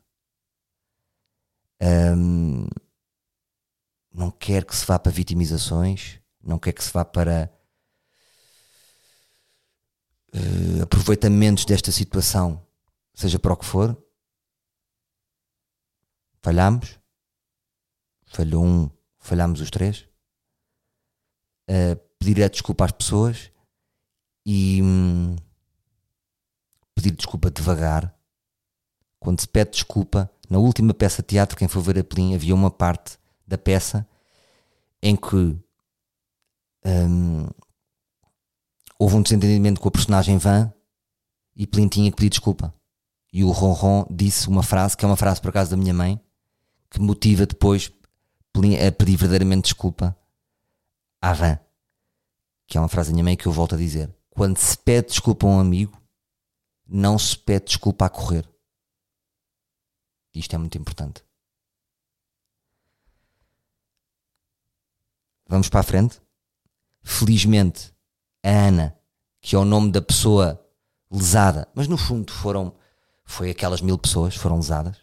Speaker 2: Não quer que se vá para vitimizações, não quer que se vá para uh, aproveitamentos desta situação, seja para o que for. Falhamos, falhou um, falhamos os três. Pedir a desculpa às pessoas e hum, pedir desculpa devagar. Quando se pede desculpa, na última peça de teatro, quem for ver a Pelim, havia uma parte da peça em que um, houve um desentendimento com a personagem Van e Plin tinha que pedir desculpa. E o Ronron disse uma frase, que é uma frase por acaso da minha mãe, que motiva depois a pedir verdadeiramente desculpa à Van. Que é uma frase minha mãe que eu volto a dizer. Quando se pede desculpa a um amigo, não se pede desculpa a correr. Isto é muito importante. Vamos para a frente. Felizmente, a Ana, que é o nome da pessoa lesada, mas no fundo foram foi aquelas mil pessoas foram lesadas.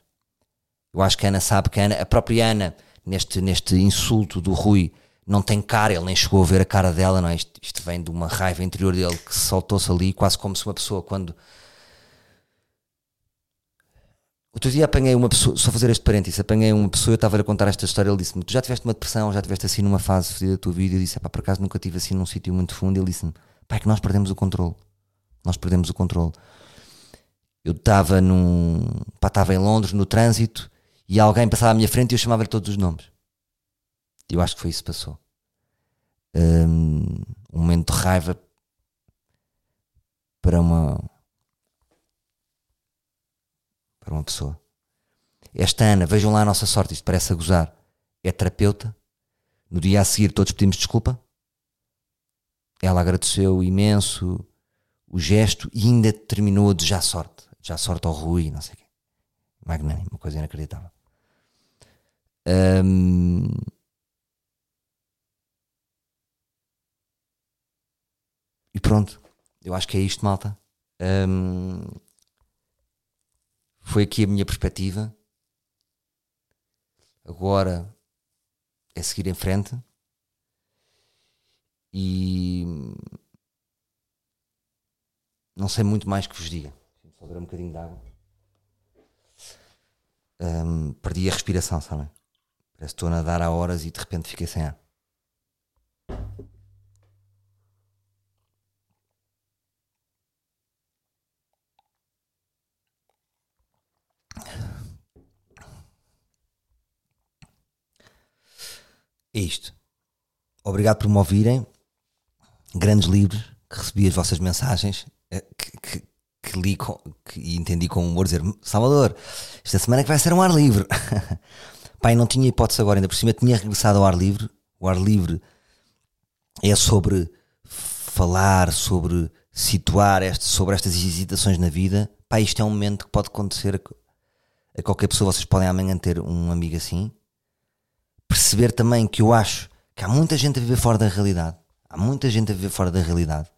Speaker 2: Eu acho que a Ana sabe que a, Ana, a própria Ana neste, neste insulto do Rui não tem cara, ele nem chegou a ver a cara dela, não é? Isto, isto vem de uma raiva interior dele que soltou-se ali, quase como se uma pessoa, quando. Outro dia apanhei uma pessoa, só fazer este parênteses, apanhei uma pessoa, eu estava a contar esta história, ele disse-me: Tu já tiveste uma depressão, já tiveste assim numa fase fedida da tua vida? Eu disse: Pá, por acaso nunca tive assim num sítio muito fundo. Ele disse-me: Pá, é que nós perdemos o controle. Nós perdemos o controle. Eu estava num. Pá, estava em Londres, no trânsito, e alguém passava à minha frente e eu chamava-lhe todos os nomes. Eu acho que foi isso que passou. Um, um momento de raiva para uma para uma pessoa. Esta Ana, vejam lá a nossa sorte, isto parece a gozar. É terapeuta. No dia a seguir todos pedimos desculpa. Ela agradeceu imenso o gesto e ainda terminou a desejar sorte. Já sorte ao Rui, não sei o quê. Magnânimo, uma coisa inacreditável. Um, E pronto, eu acho que é isto, malta. Um, foi aqui a minha perspectiva. Agora é seguir em frente. E não sei muito mais que vos diga. Só um bocadinho de água. Um, perdi a respiração, sabem? Parece que estou a nadar há horas e de repente fiquei sem ar. É isto. Obrigado por me ouvirem. Grandes livros, que recebi as vossas mensagens, eh, que, que, que li com, que, e entendi com humor dizer Salvador, esta semana é que vai ser um ar livre. [laughs] Pai, não tinha hipótese agora, ainda por cima tinha regressado ao ar livre. O ar livre é sobre falar, sobre situar este, sobre estas hesitações na vida. Pai, isto é um momento que pode acontecer a, qualquer pessoa. Vocês podem amanhã ter um amigo assim perceber também que eu acho que há muita gente a viver fora da realidade. Há muita gente a viver fora da realidade.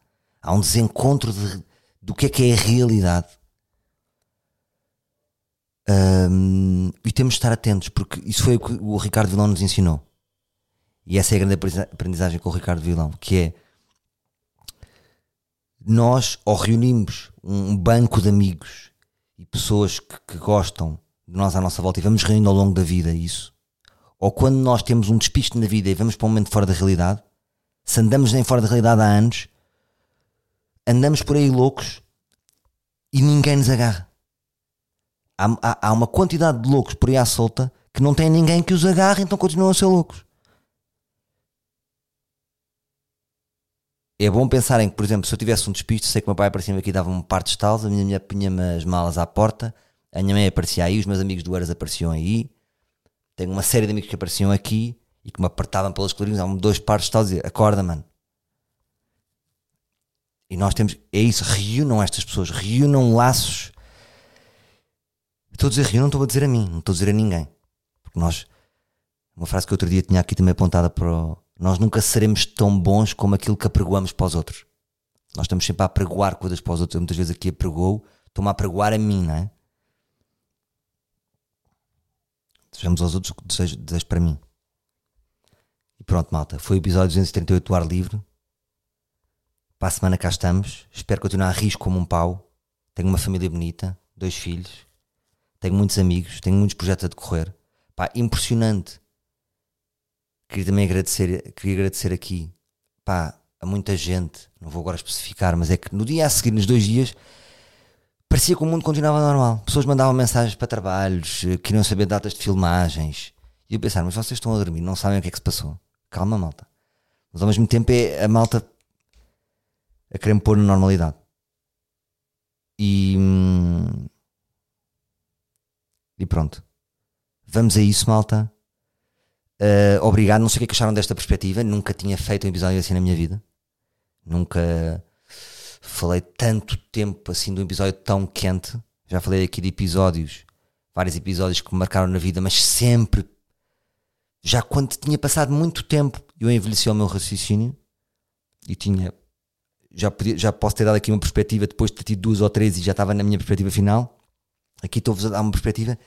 Speaker 2: Há um desencontro de, do que é que é a realidade. Um, e temos de estar atentos, porque isso foi o que o Ricardo Vilão nos ensinou. E essa é a grande aprendizagem com o Ricardo Vilão, que é nós ou reunimos um banco de amigos e pessoas que, que gostam de nós à nossa volta e vamos reunindo ao longo da vida isso ou quando nós temos um despiste na vida e vamos para um momento fora da realidade, se andamos nem fora da realidade há anos, andamos por aí loucos e ninguém nos agarra. Há, há, há uma quantidade de loucos por aí à solta que não tem ninguém que os agarre, então continuam a ser loucos. É bom pensarem que, por exemplo, se eu tivesse um despiste, sei que o meu pai aparecia aqui e dava um par de estalos, a minha mulher punha-me as malas à porta, a minha mãe aparecia aí, os meus amigos do Eras apareciam aí, tenho uma série de amigos que apareciam aqui e que me apertavam pelas colarinhas, há dois pares de tal dizer, acorda, mano. E nós temos, é isso, reúnam estas pessoas, reúnam laços. Estou a dizer reúnam, não estou a dizer a mim, não estou a dizer a ninguém. Porque nós, uma frase que outro dia tinha aqui também apontada para o, nós nunca seremos tão bons como aquilo que apregoamos para os outros. Nós estamos sempre a apregoar coisas para os outros. Eu muitas vezes aqui apregou, estou-me a apregoar a mim, não é? Desejamos aos outros o que desejo, desejo para mim. E pronto, malta. Foi o episódio 238 do ar livre. Para a semana cá estamos. Espero continuar a rir como um pau. Tenho uma família bonita, dois filhos. Tenho muitos amigos, tenho muitos projetos a decorrer. Pá, impressionante. Queria também agradecer, queria agradecer aqui, pá, a muita gente. Não vou agora especificar, mas é que no dia a seguir, nos dois dias, parecia que o mundo continuava normal. Pessoas mandavam mensagens para trabalhos, eh, queriam saber datas de filmagens. E eu pensava, mas vocês estão a dormir, não sabem o que é que se passou. Calma, malta. Mas ao mesmo tempo é a malta a querer me pôr na normalidade. E. Hum, e pronto. Vamos a isso, malta. Uh, obrigado. Não sei o que, é que acharam desta perspectiva. Nunca tinha feito um episódio assim na minha vida. Nunca falei tanto tempo assim de um episódio tão quente. Já falei aqui de episódios, vários episódios que me marcaram na vida, mas sempre, já quando tinha passado muito tempo, eu envelheci o meu raciocínio e tinha. Já, podia, já posso ter dado aqui uma perspectiva depois de ter tido duas ou três e já estava na minha perspectiva final. Aqui estou-vos a dar uma perspectiva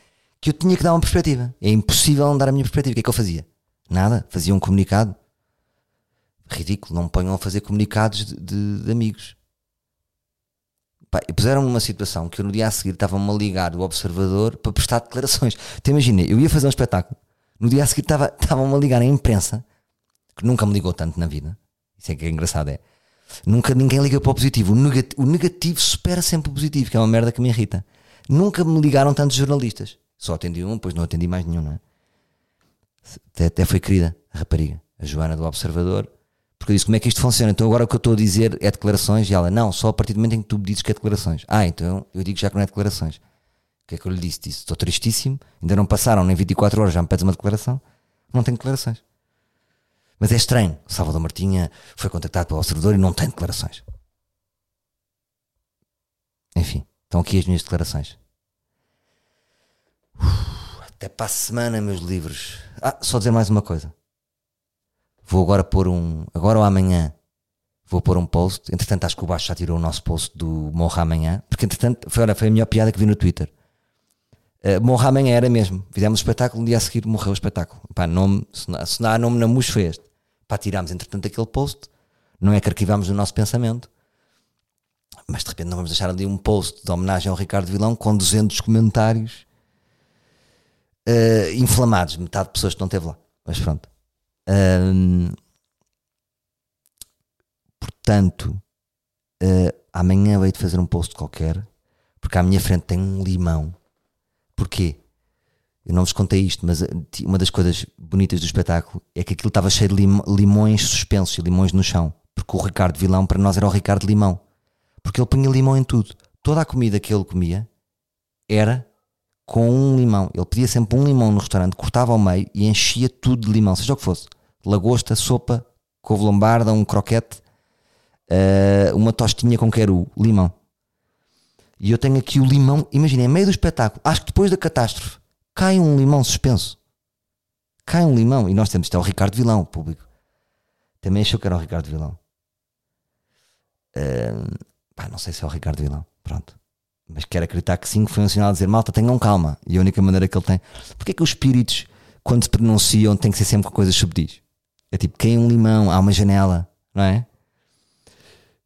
Speaker 2: que eu tinha que dar uma perspectiva. É impossível não dar a minha perspectiva. O que é que eu fazia? Nada. Fazia um comunicado. Ridículo. Não me ponham a fazer comunicados de, de, de amigos. E puseram-me numa situação que eu no dia a seguir estava-me a ligar o observador para prestar declarações. Então imagina, eu ia fazer um espetáculo. No dia a seguir estavam-me a ligar a imprensa, que nunca me ligou tanto na vida. Isso é que é engraçado, é. Nunca ninguém liga para o positivo. O negativo, o negativo supera sempre o positivo, que é uma merda que me irrita. Nunca me ligaram tantos jornalistas. Só atendi um, depois não atendi mais nenhum, não é? Até, até foi querida a rapariga, a Joana do Observador, porque eu disse como é que isto funciona. Então agora o que eu estou a dizer é declarações e ela, não, só a partir do momento em que tu me dizes que é declarações. Ah, então eu digo já que não é declarações. O que é que eu lhe disse? Disse, estou tristíssimo, ainda não passaram nem 24 horas, já me pedes uma declaração. Não tenho declarações. Mas é estranho. Salvador Martinha foi contactado pelo Observador e não tem declarações. Enfim, estão aqui as minhas declarações. Até para a semana, meus livros. Ah, só dizer mais uma coisa. Vou agora pôr um. Agora ou amanhã vou pôr um post. Entretanto, acho que o Baixo já tirou o nosso post do Morra Amanhã. Porque, entretanto, foi, olha, foi a melhor piada que vi no Twitter. Uh, Morra Amanhã era mesmo. Fizemos o espetáculo, um dia a seguir morreu o espetáculo. Pá, nome, se, não, se não há nome na MUS foi este. Pá, tirámos, entretanto, aquele post. Não é que arquivámos o nosso pensamento. Mas de repente não vamos deixar ali um post de homenagem ao Ricardo Vilão com 200 comentários uh, inflamados. Metade de pessoas que não teve lá. Mas pronto. Um, portanto, uh, amanhã veio de fazer um post qualquer, porque à minha frente tem um limão. Porquê? Eu não vos contei isto, mas uma das coisas bonitas do espetáculo é que aquilo estava cheio de lim limões suspensos e limões no chão. Porque o Ricardo Vilão para nós era o Ricardo Limão. Porque ele punha limão em tudo. Toda a comida que ele comia era com um limão. Ele pedia sempre um limão no restaurante, cortava ao meio e enchia tudo de limão, seja o que fosse. Lagosta, sopa, couve lombarda, um croquete, uh, uma tostinha com queru, limão. E eu tenho aqui o limão, imaginem, em meio do espetáculo, acho que depois da catástrofe, cai um limão suspenso. Cai um limão. E nós temos, isto é o Ricardo Vilão, público. Também achou que era o Ricardo Vilão. Uh, pá, não sei se é o Ricardo Vilão. Pronto mas quero acreditar que sim, que foi um sinal a dizer malta, tenham calma. E a única maneira que ele tem. Porque é que os espíritos, quando se pronunciam, têm que ser sempre com coisas subtis? É tipo, quem um limão, há uma janela, não é?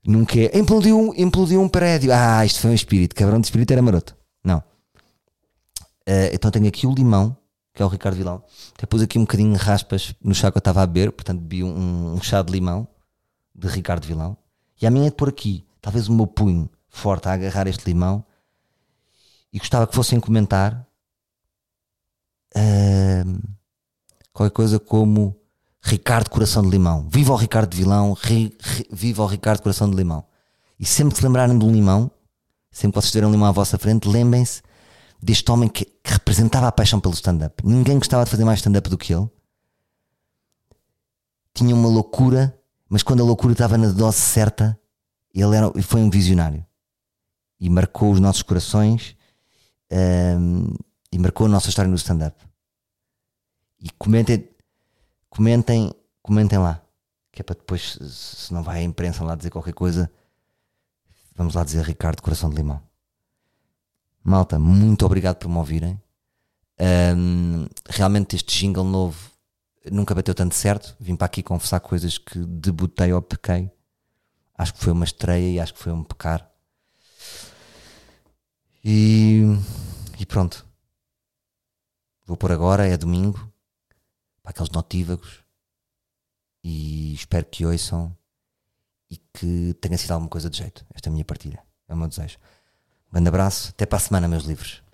Speaker 2: Nunca é. Implodiu, implodiu um prédio. Ah, isto foi um espírito. Cabrão de espírito era maroto. Não. Uh, então tenho aqui o limão, que é o Ricardo Vilão. Até pus aqui um bocadinho de raspas no chá que eu estava a beber. Portanto, bebi um, um chá de limão de Ricardo Vilão. E a minha é de pôr aqui, talvez o meu punho forte a agarrar este limão e gostava que fossem comentar uh, qualquer coisa como Ricardo Coração de Limão. Viva o Ricardo de Vilão, ri, ri, viva o Ricardo Coração de Limão. E sempre que se lembrarem um limão, sempre que vocês tiverem um limão à vossa frente, lembrem-se deste homem que, que, representava a paixão pelo stand-up. Ninguém gostava de fazer mais stand-up do que ele. Tinha uma loucura, mas quando a loucura estava na dose certa, ele era, foi um visionário e marcou os nossos corações um, e marcou a nossa história no stand-up. E comentem, comentem, comentem lá, que é para depois, se não vai a imprensa lá dizer qualquer coisa, vamos lá dizer Ricardo Coração de Limão. Malta, muito obrigado por me ouvirem. Um, realmente este jingle novo nunca bateu tanto certo. Vim para aqui confessar coisas que debutei ou pequei. Acho que foi uma estreia e acho que foi um pecar. E, e pronto. Vou por agora, é domingo, para aqueles notívagos. E espero que ouçam e que tenha sido alguma coisa de jeito. Esta é minha partilha. É o meu desejo. Um grande abraço. Até para a semana, meus livros.